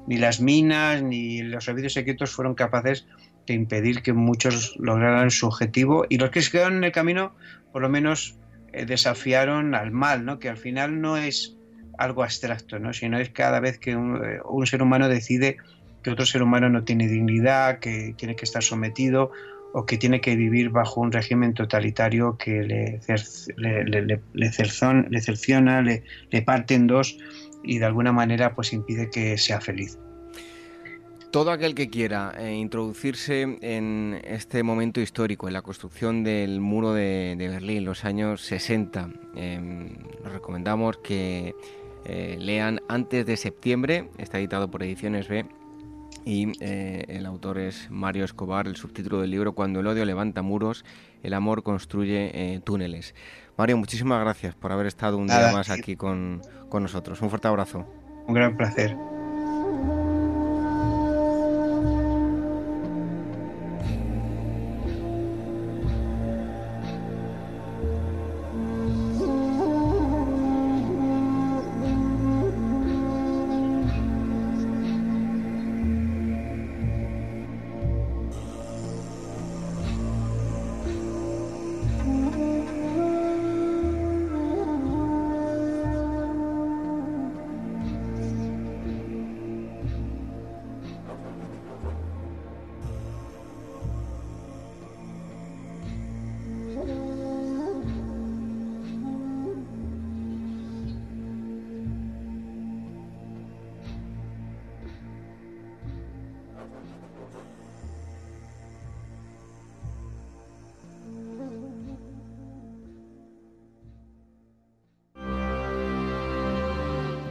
ni las minas ni los servicios secretos fueron capaces de impedir que muchos lograran su objetivo y los que se quedaron en el camino por lo menos eh, desafiaron al mal, ¿no? que al final no es algo abstracto, ¿no? sino es cada vez que un, eh, ser humano decide que otro ser humano no tiene dignidad, que tiene que estar sometido o que tiene que vivir bajo un régimen totalitario que le, le, le, le cerciona, le, le parte en dos y de alguna manera pues impide que sea feliz. Todo aquel que quiera eh, introducirse en este momento histórico, en la construcción del muro de, Berlín, los años 60, eh, nos recomendamos que eh, lean antes de septiembre, está editado por Ediciones B, y eh, el autor es Mario Escobar, el subtítulo del libro Cuando el odio levanta muros, el amor construye túneles. Mario, muchísimas gracias por haber estado un día más aquí con, con nosotros. Un fuerte abrazo. Un gran placer.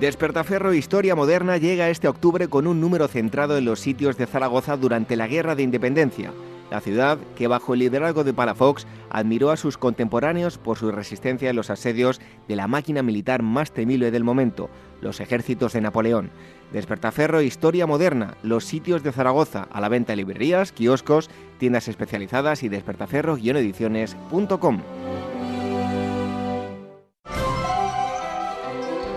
Despertaferro Historia Moderna llega este octubre con un número centrado en los sitios de Zaragoza durante la Guerra de Independencia. La ciudad, que bajo el liderazgo de Palafox admiró a sus contemporáneos por su resistencia en los asedios de la máquina militar más temible del momento, los ejércitos de Napoleón. Despertaferro Historia Moderna, los sitios de Zaragoza, a la venta en librerías, kioscos, tiendas especializadas y despertaferro-ediciones.com.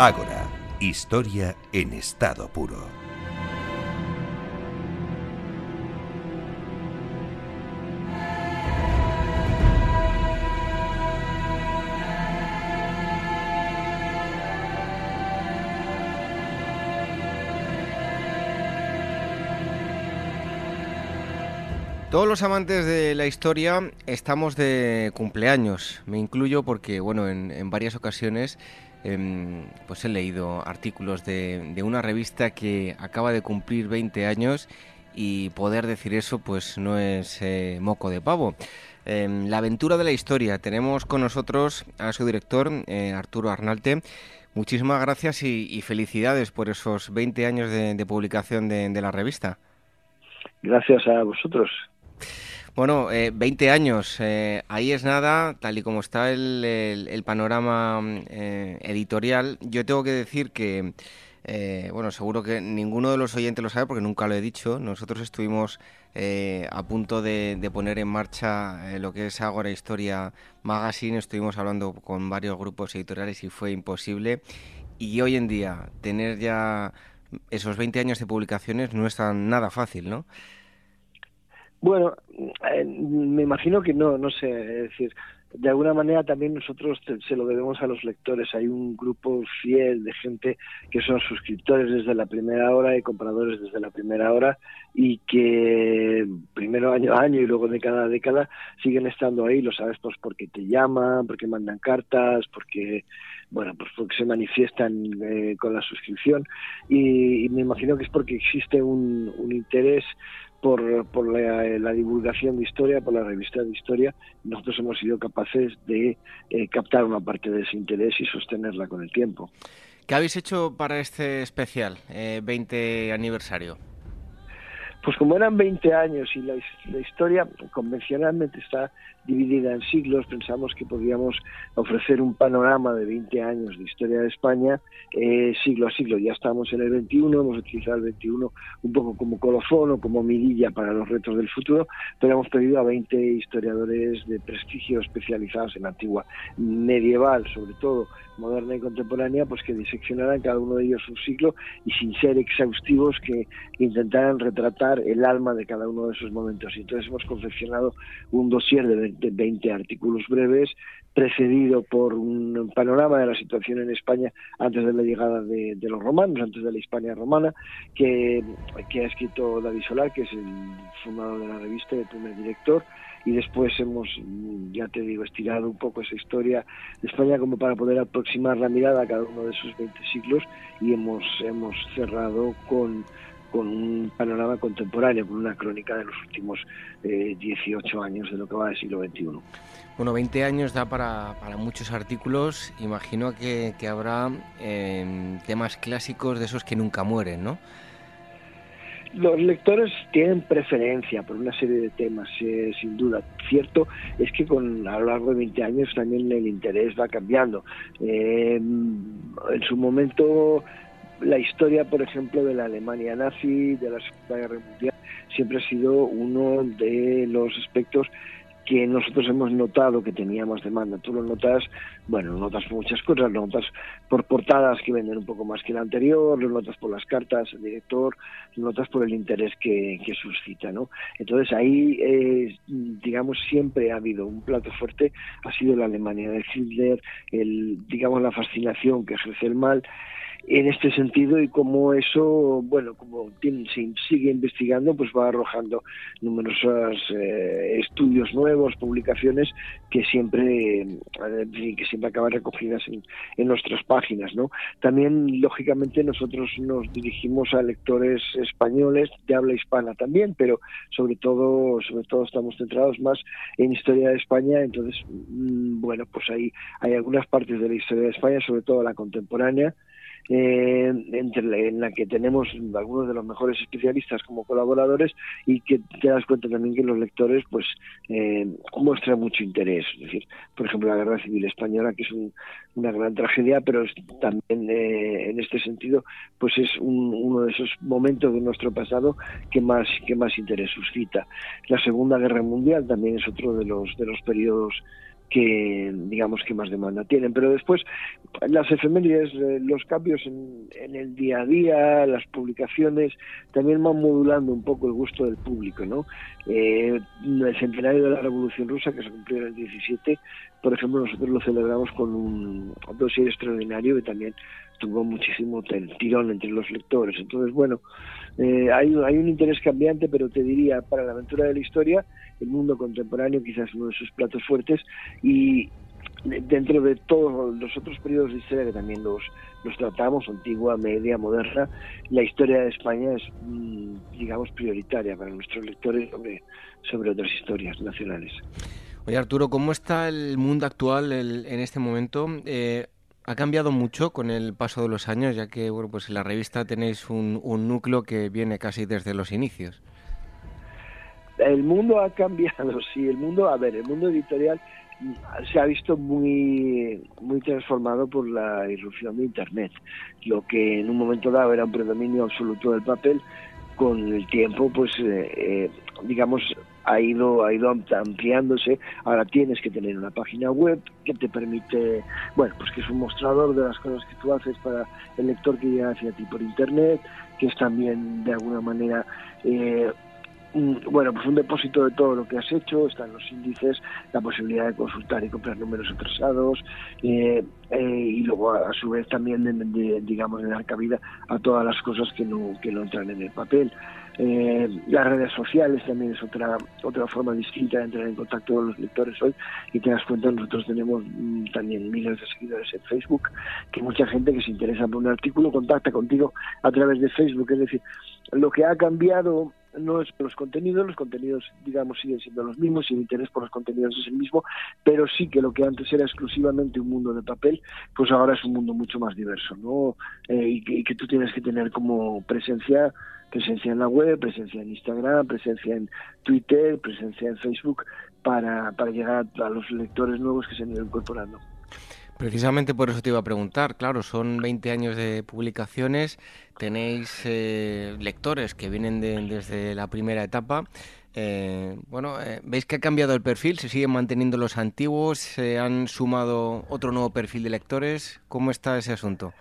Ágora, historia en estado puro. Todos los amantes de la historia estamos de cumpleaños. Me incluyo porque, bueno, en, en varias ocasiones Em, pues he leído artículos de, una revista que acaba de cumplir 20 años y poder decir eso pues no es eh, moco de pavo. Em, la aventura de la historia. Tenemos con nosotros a su director, eh, Arturo Arnalte. Muchísimas gracias y, felicidades por esos 20 años de, publicación de la revista. Gracias a vosotros. Bueno, eh, 20 años, eh, ahí es nada, tal y como está el, panorama eh, editorial. Yo tengo que decir que, eh, bueno, seguro que ninguno de los oyentes lo sabe porque nunca lo he dicho. Nosotros estuvimos a punto de, poner en marcha lo que es Agora Historia Magazine, estuvimos hablando con varios grupos editoriales y fue imposible. Y hoy en día, tener ya esos 20 años de publicaciones no es tan nada fácil, ¿no? Bueno, eh, me imagino que no, no sé, es decir, de alguna manera también nosotros se lo debemos a los lectores. Hay un grupo fiel de gente que son suscriptores desde la primera hora y compradores desde la primera hora y que primero año a año y luego de cada década siguen estando ahí, lo sabes, pues porque te llaman, porque mandan cartas, porque bueno, pues porque se manifiestan eh, con la suscripción y, me imagino que es porque existe un interés por, por la, divulgación de historia, por la revista de historia, nosotros hemos sido capaces de eh, captar una parte de ese interés y sostenerla con el tiempo. ¿Qué habéis hecho para este especial, 20 eh, aniversario? Pues como eran 20 años y la, historia convencionalmente está dividida en siglos, pensamos que podíamos ofrecer un panorama de 20 años de historia de España, eh, siglo a siglo. Ya estamos en el 21, hemos utilizado el 21 un poco como colofón o como mirilla para los retos del futuro, pero hemos pedido a 20 historiadores de prestigio especializados en antigua medieval, sobre todo moderna y contemporánea, pues que diseccionaran cada uno de ellos un siglo y sin ser exhaustivos que intentaran retratar el alma de cada uno de esos momentos. Y entonces hemos confeccionado un dossier de 20, artículos breves precedido por un panorama de la situación en España antes de la llegada de, los romanos, antes de la Hispania romana, que, que ha escrito David Solar, que es el fundador de la revista y el primer director, y después hemos, ya te digo, estirado un poco esa historia de España como para poder aproximar la mirada a cada uno de esos 20 siglos y hemos, hemos cerrado con, con un panorama contemporáneo, con una crónica de los últimos 18 eh, años de lo que va del siglo XXI. Bueno, 20 años da para, para muchos artículos. Imagino que, que habrá eh, temas clásicos de esos que nunca mueren, ¿no? los lectores tienen preferencia por una serie de temas, eh, sin duda. Cierto es que con a lo largo de 20 años también el interés va cambiando. Eh, en su momento, la historia, por ejemplo, de la Alemania nazi, de la Segunda Guerra Mundial, siempre ha sido uno de los aspectos que nosotros hemos notado que tenía más demanda. Tú lo notas bueno, notas por muchas cosas, notas por portadas que venden un poco más que la anterior, notas por las cartas del director, notas por el interés que, que suscita, ¿no? Entonces ahí, eh, digamos, siempre ha habido un plato fuerte, ha sido la Alemania de Hitler, el, digamos, la fascinación que ejerce el mal, en este sentido y como eso, bueno, como se sigue investigando, pues va arrojando numerosos eh, estudios nuevos, publicaciones que siempre, eh, que siempre acaban recogidas en, nuestras páginas, ¿no? También, lógicamente, nosotros nos dirigimos a lectores españoles de habla hispana también, pero sobre todo, sobre todo estamos centrados más en historia de España, entonces, mm, bueno, pues ahí hay algunas partes de la historia de España, sobre todo la contemporánea, eh, entre, en la que tenemos algunos de los mejores especialistas como colaboradores y que te das cuenta también que los lectores pues eh, muestran mucho interés. Es decir, por ejemplo, la Guerra Civil Española, que es una gran tragedia, pero también eh, en este sentido pues es uno de esos momentos de nuestro pasado que más, que más interés suscita. La Segunda Guerra Mundial también es otro de los, de los periodos que digamos que más demanda tienen. Pero después las efemérides, eh, los cambios en, el día a día, las publicaciones, también van modulando un poco el gusto del público. ¿no? Eh, el centenario de la Revolución Rusa, que se cumplió en el 17, por ejemplo, nosotros lo celebramos con un dossier extraordinario que también tuvo muchísimo tirón entre los lectores. Entonces, bueno, eh, hay, hay un interés cambiante, pero te diría, para la aventura de la historia, el mundo contemporáneo quizás uno de sus platos fuertes y dentro de todos los otros periodos de historia que también los, los tratamos, antigua, media, moderna, la historia de España es, mm, digamos, prioritaria para nuestros lectores sobre, sobre otras historias nacionales. Oye Arturo, ¿cómo está el mundo actual en este momento? Eh, ¿Ha cambiado mucho con el paso de los años, ya que bueno, pues en la revista tenéis un, núcleo que viene casi desde los inicios? El mundo ha cambiado, sí. El mundo, a ver, el mundo editorial se ha visto muy muy transformado por la irrupción de Internet. Lo que en un momento dado era un predominio absoluto del papel, con el tiempo, pues, eh, eh, digamos, ha ido, ha ido ampliándose. Ahora tienes que tener una página web que te permite, bueno, pues que es un mostrador de las cosas que tú haces para el lector que llega hacia ti por internet, que es también de alguna manera eh, bueno, pues un depósito de todo lo que has hecho, están los índices, la posibilidad de consultar y comprar números atrasados eh, eh, y luego a, su vez también de, digamos de dar cabida a todas las cosas que no, que no entran en el papel. Eh, las redes sociales también es otra otra forma distinta de entrar en contacto con los lectores hoy y te das cuenta nosotros tenemos mm, también miles de seguidores en Facebook que mucha gente que se interesa por un artículo contacta contigo a través de Facebook es decir lo que ha cambiado no es los contenidos, los contenidos, digamos, siguen siendo los mismos y el interés por los contenidos es el mismo, pero sí que lo que antes era exclusivamente un mundo de papel, pues ahora es un mundo mucho más diverso, ¿no? Eh, y, que, y, que, tú tienes que tener como presencia presencia en la web, presencia en Instagram, presencia en Twitter, presencia en Facebook para, para llegar a los lectores nuevos que se han ido incorporando. Precisamente por eso te iba a preguntar, claro, son 20 años de publicaciones, tenéis eh, lectores que vienen desde la primera etapa. Eh, bueno, eh, ¿veis que ha cambiado el perfil? ¿Se siguen manteniendo los antiguos? ¿Se han sumado otro nuevo perfil de lectores? ¿Cómo está ese asunto?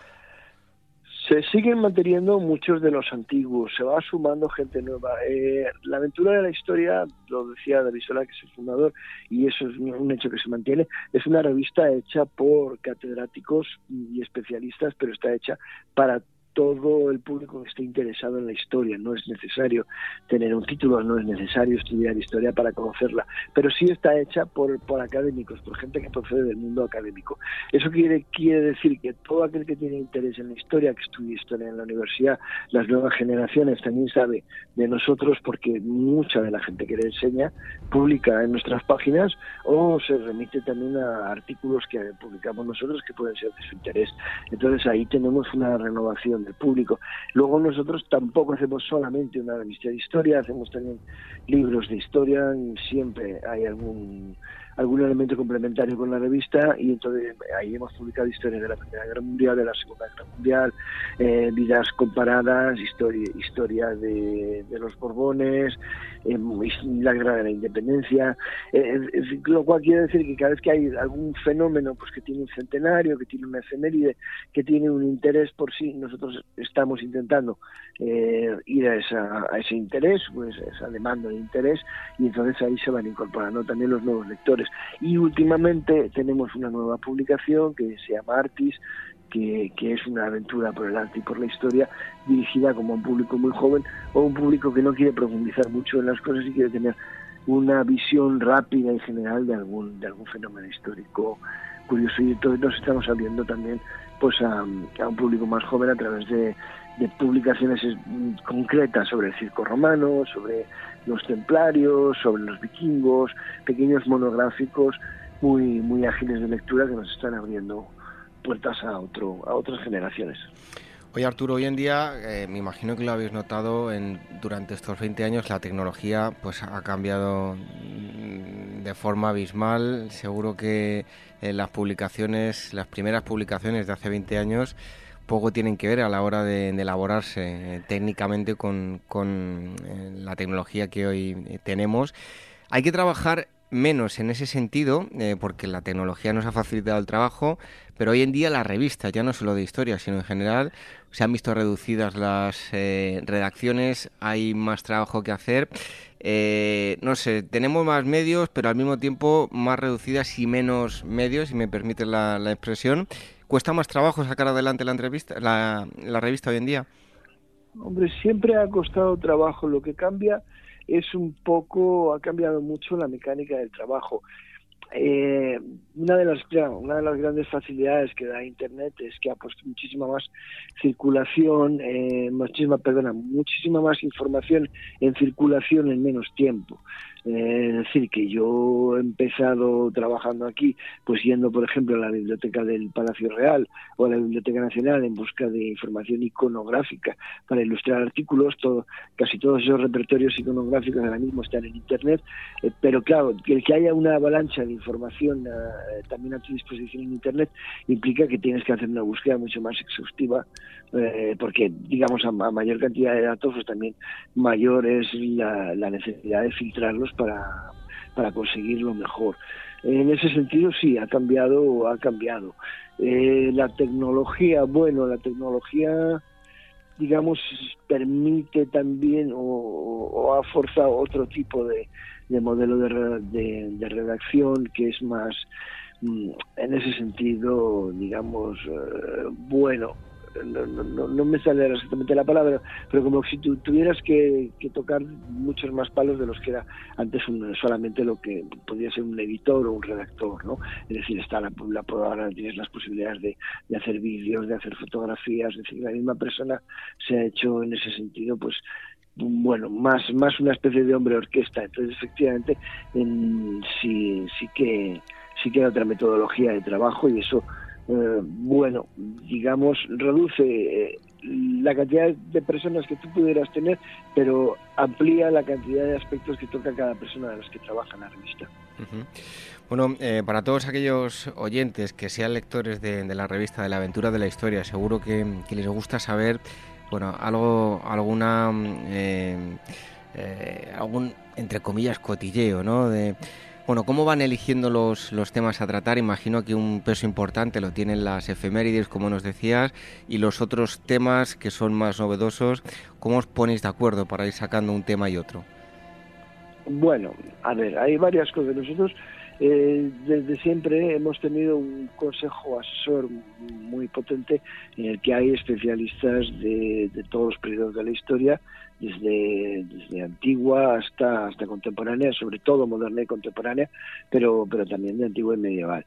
Se siguen manteniendo muchos de los antiguos, se va sumando gente nueva. Eh, la aventura de la historia, lo decía David Sola, que es el fundador, y eso es un hecho que se mantiene, es una revista hecha por catedráticos y especialistas, pero está hecha para todo el público que esté interesado en la historia. No es necesario tener un título, no es necesario estudiar historia para conocerla, pero sí está hecha por, por académicos, por gente que procede del mundo académico. Eso quiere, quiere decir que todo aquel que tiene interés en la historia, que estudia historia en la universidad, las nuevas generaciones también sabe de nosotros porque mucha de la gente que le enseña publica en nuestras páginas o se remite también a artículos que publicamos nosotros que pueden ser de su interés. Entonces ahí tenemos una renovación público. Luego nosotros tampoco hacemos solamente una revista de historia, hacemos también libros de historia, siempre hay algún algún elemento complementario con la revista y entonces ahí hemos publicado historias de la Primera Guerra Mundial, de la Segunda Guerra Mundial, eh, vidas comparadas, historia, historia de, los Borbones, eh, la Guerra de la Independencia, eh, lo cual quiere decir que cada vez que hay algún fenómeno pues que tiene un centenario, que tiene una efeméride, que tiene un interés por sí, nosotros estamos intentando ir a, esa, a ese interés, pues esa demanda de interés, y entonces ahí se van incorporando también los nuevos lectores. Y últimamente tenemos una nueva publicación que se llama Artis, que, es una aventura por el arte y por la historia, dirigida como a un público muy joven o un público que no quiere profundizar mucho en las cosas y quiere tener una visión rápida y general de algún, de algún fenómeno histórico curioso. Y entonces nos estamos abriendo también pues a, a un público más joven a través de, de publicaciones concretas sobre el circo romano, sobre los templarios, sobre los vikingos, pequeños monográficos muy muy ágiles de lectura que nos están abriendo puertas a otro a otras generaciones. Oye Arturo, hoy en día eh, me imagino que lo habéis notado en, durante estos 20 años la tecnología pues ha cambiado mm, de forma abismal. Seguro que eh, las publicaciones, las primeras publicaciones de hace 20 años poco tienen que ver a la hora de, elaborarse eh, técnicamente con, eh, la tecnología que hoy eh, tenemos. Hay que trabajar menos en ese sentido, porque la tecnología nos ha facilitado el trabajo, pero hoy en día las revistas, ya no solo de historia, sino en general, se han visto reducidas las redacciones, hay más trabajo que hacer. no sé, tenemos más medios, pero al mismo tiempo más reducidas y menos medios, si me permite la expresión. ¿Cuesta más trabajo sacar adelante la entrevista, la, la revista hoy en día? Hombre, siempre ha costado trabajo. Lo que cambia es un poco, ha cambiado mucho la mecánica del trabajo. Eh, una de las una de las grandes facilidades que da Internet es que ha puesto muchísima más circulación, eh, muchísima, perdona, muchísima más información en circulación en menos tiempo. Eh, es decir, que yo he empezado trabajando aquí, pues yendo, por ejemplo, a la biblioteca del Palacio Real o a la Biblioteca Nacional en busca de información iconográfica para ilustrar artículos. Todo, casi todos esos repertorios iconográficos ahora mismo están en Internet, eh, pero claro, el que haya una avalancha de información eh, también a tu disposición en Internet implica que tienes que hacer una búsqueda mucho más exhaustiva, porque, digamos, a, mayor cantidad de datos, pues también mayor es la necesidad de filtrarlos para, para conseguir lo mejor. En ese sentido sí, ha cambiado, ha cambiado. Eh, la tecnología, bueno, la tecnología, digamos, permite también o, ha forzado otro tipo de, de modelo de, de, redacción que es más, mm, en ese sentido, digamos, eh, bueno, no, no, no, me sale exactamente la palabra, pero como si tuvieras que, tocar muchos más palos de los que era antes solamente lo que podía ser un editor o un redactor, ¿no? Es decir, está la, la ahora tienes las posibilidades de, hacer vídeos, de hacer fotografías, es decir, la misma persona se ha hecho en ese sentido, pues bueno, más, más una especie de hombre orquesta. Entonces, efectivamente, en, sí, sí que sí que hay otra metodología de trabajo y eso eh, bueno, digamos, reduce eh, la cantidad de personas que tú pudieras tener, pero amplía la cantidad de aspectos que toca cada persona de los que trabaja en la revista. Bueno, eh, para todos aquellos oyentes que sean lectores de, la revista de la aventura de la historia, seguro que, les gusta saber, bueno, algo, alguna, algún, entre comillas, cotilleo, ¿no? De, bueno, ¿cómo van eligiendo los, los temas a tratar? Imagino que un peso importante lo tienen las efemérides, como nos decías, y los otros temas que son más novedosos. ¿Cómo os ponéis de acuerdo para ir sacando un tema y otro? Bueno, a ver, hay varias cosas. Nosotros eh, desde siempre hemos tenido un consejo asesor muy potente en el que hay especialistas de, de todos los periodos de la historia desde, desde antigua hasta, hasta contemporánea, sobre todo moderna y contemporánea, pero, pero también de antigua y medieval.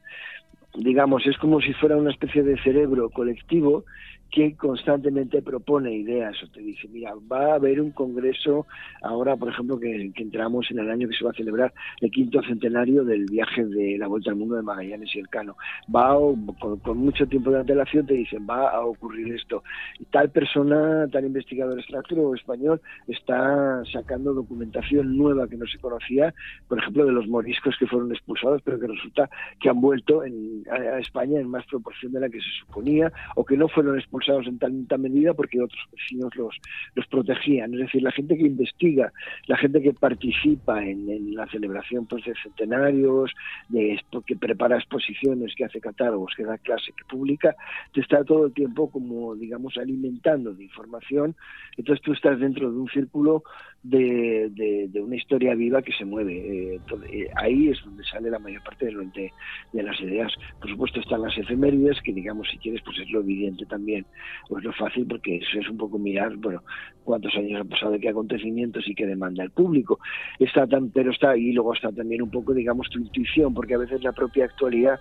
Digamos, es como si fuera una especie de cerebro colectivo que constantemente propone ideas o te dice, mira, va a haber un congreso ahora, por ejemplo, que, entramos en el año que se va a celebrar el quinto centenario del viaje de la Vuelta al Mundo de Magallanes y el Cano. Va con, mucho tiempo de antelación te dicen, va a ocurrir esto. Y tal persona, tal investigador extranjero o español, está sacando documentación nueva que no se conocía, por ejemplo, de los moriscos que fueron expulsados, pero que resulta que han vuelto en, a, España en más proporción de la que se suponía, o que no fueron expulsados en tanta medida porque otros vecinos los, los protegían. Es decir, la gente que investiga, la gente que participa en, la celebración pues, de centenarios, de, que prepara exposiciones, que hace catálogos, que da clase, que publica, te está todo el tiempo como, digamos, alimentando de información. Entonces tú estás dentro de un círculo de, una historia viva que se mueve. Eh, eh, ahí es donde sale la mayor parte de, de, de, las ideas. Por supuesto están las efemérides, que digamos, si quieres, pues es lo evidente también, o es lo fácil, porque eso es un poco mirar, bueno, cuántos años han pasado, qué acontecimientos y qué demanda el público. Está tan, pero está, y luego está también un poco, digamos, tu intuición, porque a veces la propia actualidad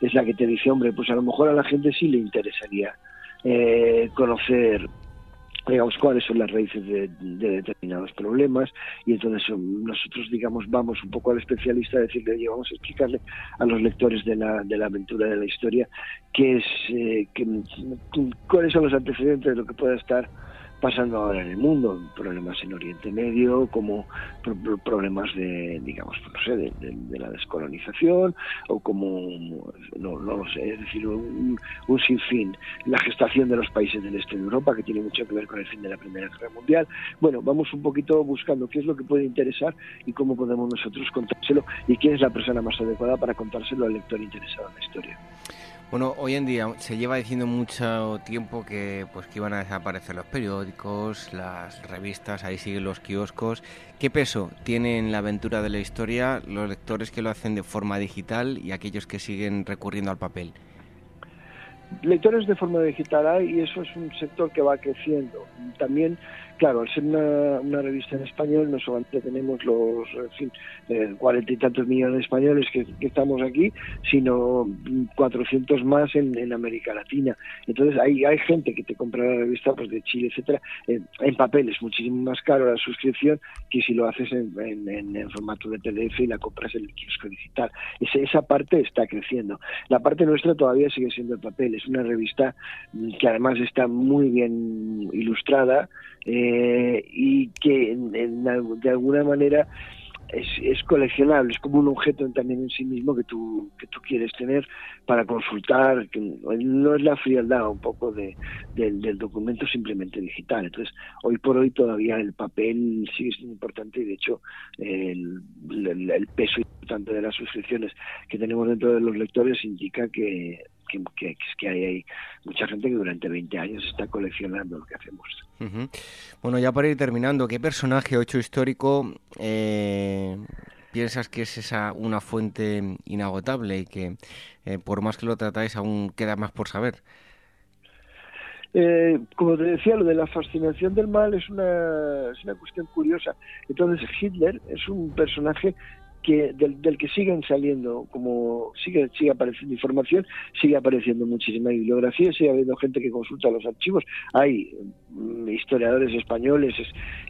es la que te dice, hombre, pues a lo mejor a la gente sí le interesaría eh, conocer digamos cuáles son las raíces de, determinados problemas y entonces um, nosotros digamos vamos un poco al especialista a decirle vamos a explicarle a los lectores de la, de la aventura de la historia qué es eh, cuáles son los antecedentes de lo que pueda estar pasando ahora en el mundo, problemas en Oriente Medio, como problemas de, digamos, no sé, de, la descolonización, o como, no, no lo sé, es decir, un, sinfín, la gestación de los países del este de Europa, que tiene mucho que ver con el fin de la Primera Guerra Mundial. Bueno, vamos un poquito buscando qué es lo que puede interesar y cómo podemos nosotros contárselo y quién es la persona más adecuada para contárselo al lector interesado en la historia. Bueno, hoy en día se lleva diciendo mucho tiempo que pues que iban a desaparecer los periódicos, las revistas, ahí siguen los kioscos. ¿Qué peso tienen la aventura de la historia los lectores que lo hacen de forma digital y aquellos que siguen recurriendo al papel? Lectores de forma digital hay y eso es un sector que va creciendo. También claro, al ser una, revista en español, no solamente tenemos los eh, cuarenta y tantos millones de españoles que, estamos aquí, sino 400 más en, América Latina. Entonces hay, hay gente que te compra la revista pues de Chile, etcétera, en papel es muchísimo más caro la suscripción que si lo haces en, formato de PDF y la compras en el kiosco digital. Esa, esa parte está creciendo. La parte nuestra todavía sigue siendo el papel. Es una revista que además está muy bien ilustrada. Eh, eh, y que de alguna manera es, coleccionable, es como un objeto también en sí mismo que tú, que tú quieres tener para consultar, que no es la frialdad un poco de, del documento simplemente digital. Entonces, hoy por hoy todavía el papel sigue siendo importante y de hecho el peso importante de las suscripciones que tenemos dentro de los lectores indica que que, que, hay, mucha gente que durante 20 años está coleccionando lo que hacemos. Bueno, ya para ir terminando, ¿qué personaje o hecho histórico eh, piensas que es esa una fuente inagotable y que eh, por más que lo tratáis aún queda más por saber? Eh, como te decía, lo de la fascinación del mal es una, es una cuestión curiosa. Entonces, Hitler es un personaje que del, del, que siguen saliendo, como sigue, sigue apareciendo información, sigue apareciendo muchísima bibliografía, sigue habiendo gente que consulta los archivos. Hay mm, historiadores españoles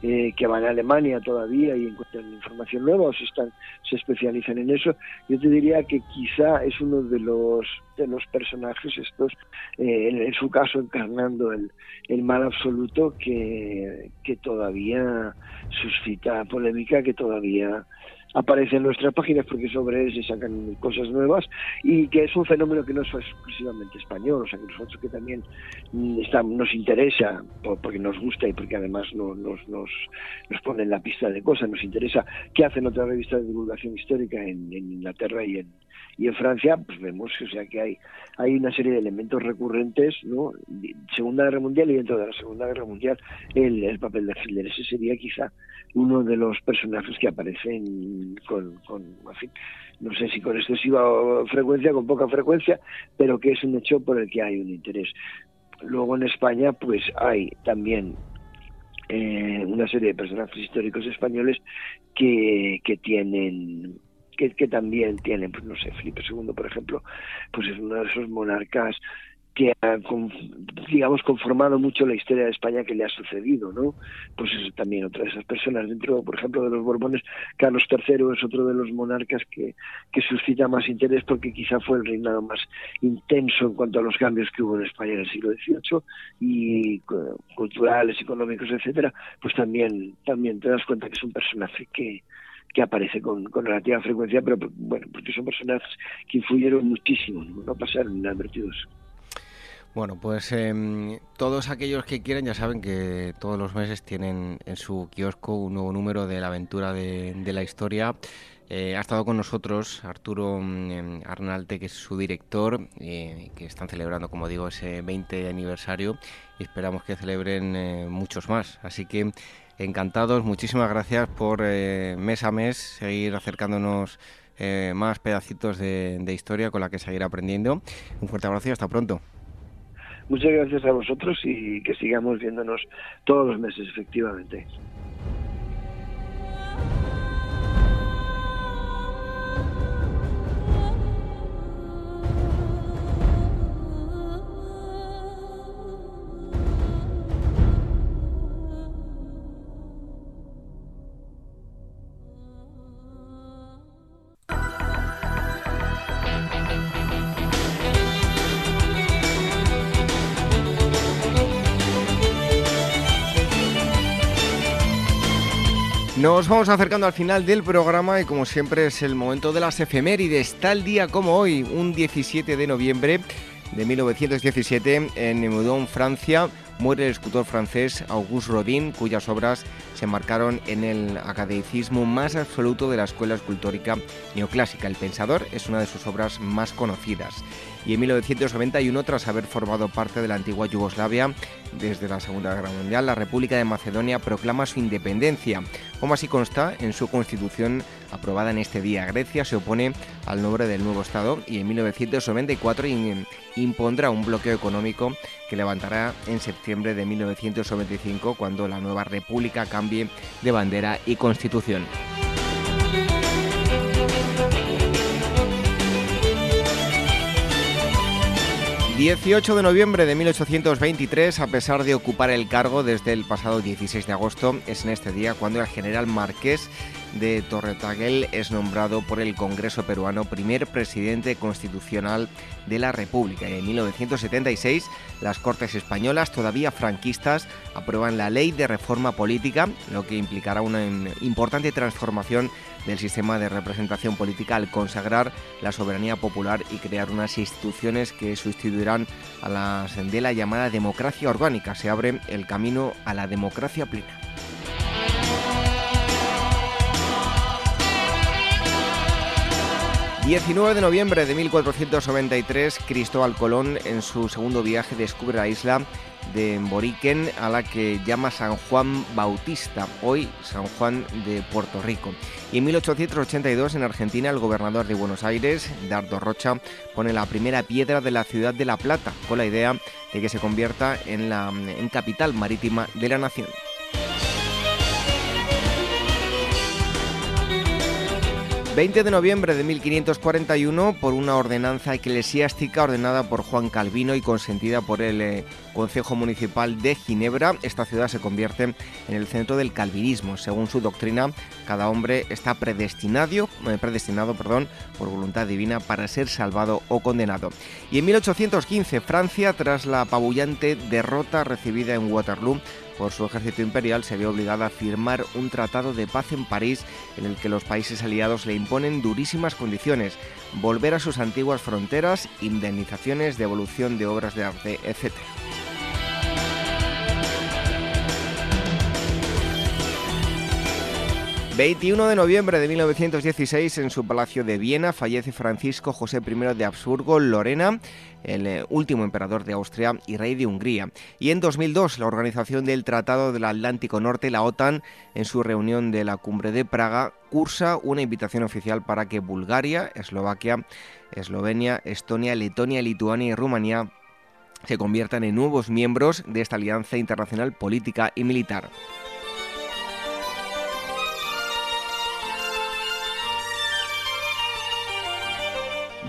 eh, que van a Alemania todavía y encuentran información nueva o se, están, se especializan en eso. Yo te diría que quizá es uno de los, de los personajes estos, eh, en, su caso encarnando el, el mal absoluto, que, que todavía suscita polémica, que todavía aparece en nuestras páginas porque sobre él se sacan cosas nuevas y que es un fenómeno que no es exclusivamente español, o sea que nosotros que también mm, está, nos interesa porque nos gusta y porque además nos, nos, nos, pone en la pista de cosas, nos interesa qué hacen otras revistas de divulgación histórica en, Inglaterra y en, y en Francia, pues vemos o sea que hay, hay una serie de elementos recurrentes, ¿no? Segunda Guerra Mundial y dentro de la Segunda Guerra Mundial el, el papel de Hitler, ese sería quizá uno de los personajes que aparecen con, con no sé si con excesiva frecuencia, con poca frecuencia, pero que es un hecho por el que hay un interés. Luego en España, pues hay también eh, una serie de personajes históricos españoles que, que tienen que, también tienen, pues no sé, Felipe II, por ejemplo, pues es uno de esos monarcas que ha, digamos, conformado mucho la historia de España que le ha sucedido, ¿no? Pues es también otra de esas personas. Dentro, por ejemplo, de los Borbones, Carlos III es otro de los monarcas que, que suscita más interés porque quizá fue el reinado más intenso en cuanto a los cambios que hubo en España en el siglo XVIII y culturales, económicos, etcétera, pues también, también te das cuenta que es un personaje que, que aparece con, relativa frecuencia, pero bueno, porque son personajes que influyeron muchísimo, no pasaron inadvertidos. Bueno, pues em, todos aquellos que quieren ya saben que todos los meses tienen en su kiosco un nuevo número de la aventura de, la historia. Eh, ha estado con nosotros Arturo mm, em, Arnalte, que es su director, eh, que están celebrando, como digo, ese 20 aniversario y esperamos que celebren eh, muchos más. Así que encantados, muchísimas gracias por mes a mes seguir acercándonos más pedacitos de, de historia con la que seguir aprendiendo. Un fuerte abrazo y hasta pronto. Muchas gracias a vosotros y que sigamos viéndonos todos los meses, efectivamente. Nos vamos acercando al final del programa y como siempre es el momento de las efemérides. Tal día como hoy, un 17 de noviembre de 1917, en Meudon, Francia, muere el escultor francés Auguste Rodin, cuyas obras se marcaron en el academicismo más absoluto de la escuela escultórica neoclásica. El Pensador es una de sus obras más conocidas y en 1991, tras haber formado parte de la antigua Yugoslavia desde la Segunda Guerra Mundial, la República de Macedonia proclama su independencia, como así consta en su constitución aprobada en este día. Grecia se opone al nombre del nuevo Estado y en 1994 impondrá un bloqueo económico que levantará en septiembre de 1995 cuando la nueva República cambie de bandera y constitución. 18 de noviembre de 1823, a pesar de ocupar el cargo desde el pasado 16 de agosto, es en este día cuando el general Marqués de Torretaguel es nombrado por el Congreso peruano primer presidente constitucional de la República. En 1976, las Cortes españolas, todavía franquistas, aprueban la ley de reforma política, lo que implicará una importante transformación del sistema de representación política al consagrar la soberanía popular y crear unas instituciones que sustituirán a las de la llamada democracia orgánica. Se abre el camino a la democracia plena. 19 de noviembre de 1493, Cristóbal Colón en su segundo viaje descubre la isla de Boriquen a la que llama San Juan Bautista, hoy San Juan de Puerto Rico. Y en 1882 en Argentina el gobernador de Buenos Aires, Dardo Rocha, pone la primera piedra de la ciudad de La Plata con la idea de que se convierta en la en capital marítima de la nación. 20 de noviembre de 1541, por una ordenanza eclesiástica ordenada por Juan Calvino y consentida por el Consejo Municipal de Ginebra, esta ciudad se convierte en el centro del calvinismo. Según su doctrina, cada hombre está predestinado, eh, predestinado perdón, por voluntad divina para ser salvado o condenado. Y en 1815, Francia, tras la apabullante derrota recibida en Waterloo, por su ejército imperial, se ve obligada a firmar un tratado de paz en París en el que los países aliados le imponen durísimas condiciones, volver a sus antiguas fronteras, indemnizaciones, devolución de obras de arte, etc. 21 de noviembre de 1916, en su palacio de Viena, fallece Francisco José I de Habsburgo Lorena, el eh, último emperador de Austria y rey de Hungría. Y en 2002, la organización del Tratado del Atlántico Norte, la OTAN, en su reunión de la Cumbre de Praga, cursa una invitación oficial para que Bulgaria, Eslovaquia, Eslovenia, Estonia, Letonia, Lituania y Rumanía se conviertan en nuevos miembros de esta alianza internacional política y militar.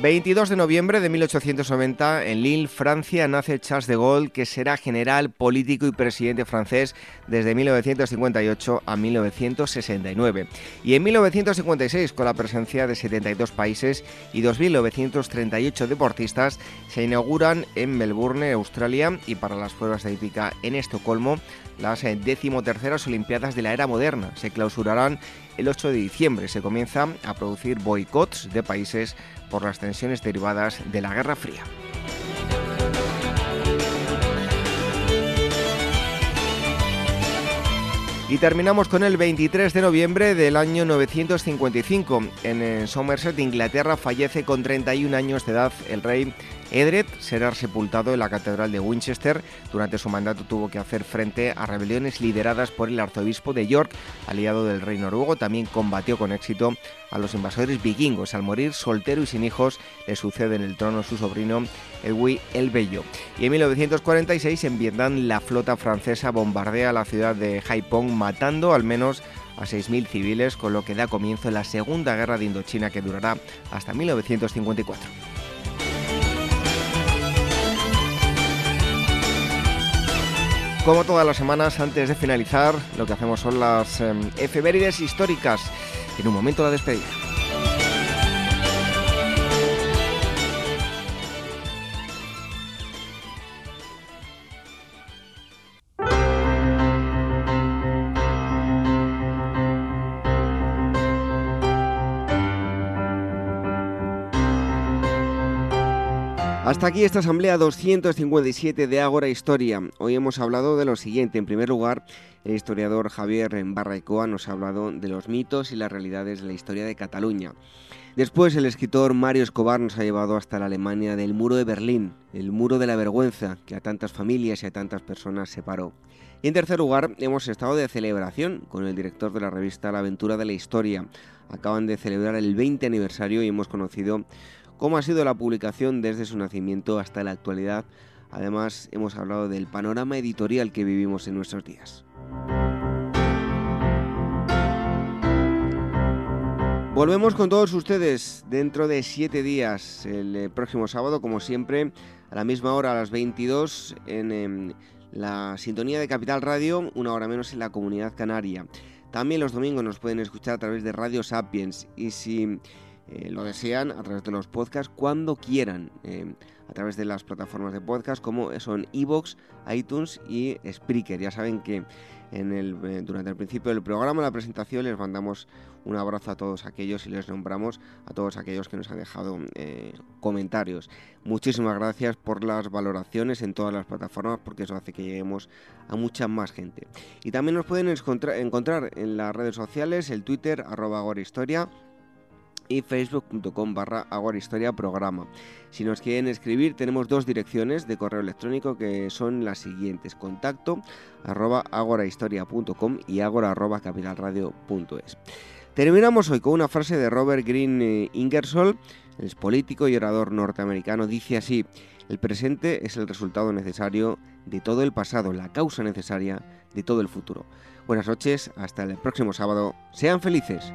22 de noviembre de 1890, en Lille, Francia, nace Charles de Gaulle, que será general, político y presidente francés desde 1958 a 1969. Y en 1956, con la presencia de 72 países y 2.938 deportistas, se inauguran en Melbourne, Australia, y para las pruebas de hípica en Estocolmo, las decimoterceras Olimpiadas de la era moderna. Se clausurarán el 8 de diciembre. Se comienza a producir boicots de países por las tensiones derivadas de la Guerra Fría. Y terminamos con el 23 de noviembre del año 955. En eh, Somerset, Inglaterra, fallece con 31 años de edad el rey Edred será sepultado en la Catedral de Winchester. Durante su mandato tuvo que hacer frente a rebeliones lideradas por el arzobispo de York, aliado del rey noruego. También combatió con éxito a los invasores vikingos. Al morir soltero y sin hijos, le sucede en el trono su sobrino Edwy el Bello. Y en 1946, en Vietnam, la flota francesa bombardea la ciudad de Haiphong, matando al menos a 6.000 civiles, con lo que da comienzo la Segunda Guerra de Indochina que durará hasta 1954. Como todas las semanas, antes de finalizar, lo que hacemos son las em, efemérides históricas. En un momento la despedida. Hasta aquí esta asamblea 257 de Ágora Historia. Hoy hemos hablado de lo siguiente. En primer lugar, el historiador Javier Barraicoa nos ha hablado de los mitos y las realidades de la historia de Cataluña. Después, el escritor Mario Escobar nos ha llevado hasta la Alemania del muro de Berlín, el muro de la vergüenza que a tantas familias y a tantas personas separó. Y en tercer lugar, hemos estado de celebración con el director de la revista La Aventura de la Historia. Acaban de celebrar el 20 aniversario y hemos conocido cómo ha sido la publicación desde su nacimiento hasta la actualidad. Además, hemos hablado del panorama editorial que vivimos en nuestros días. Volvemos con todos ustedes dentro de siete días, el eh, próximo sábado, como siempre, a la misma hora, a las 22, en, em, la sintonía de Capital Radio, una hora menos en la comunidad canaria. También los domingos nos pueden escuchar a través de Radio Sapiens y si eh, lo desean a través de los podcasts cuando quieran, eh, a través de las plataformas de podcast como son Evox, iTunes y Spreaker. Ya saben que en el, eh, durante el principio del programa, la presentación, les mandamos un abrazo a todos aquellos y les nombramos a todos aquellos que nos han dejado comentarios. Muchísimas gracias por las valoraciones en todas las plataformas porque eso hace que lleguemos a mucha más gente. Y también nos pueden encontrar en las redes sociales, el Twitter, arroba historia y facebook.com barra agorahistoria programa. Si nos quieren escribir tenemos dos direcciones de correo electrónico que son las siguientes, contacto arroba agorahistoria.com y agora arroba capitalradio.es. Terminamos hoy con una frase de Robert Green eh, Ingersoll, el político y orador norteamericano, dice así, el presente es el resultado necesario de todo el pasado, la causa necesaria de todo el futuro. Buenas noches, hasta el próximo sábado, sean felices.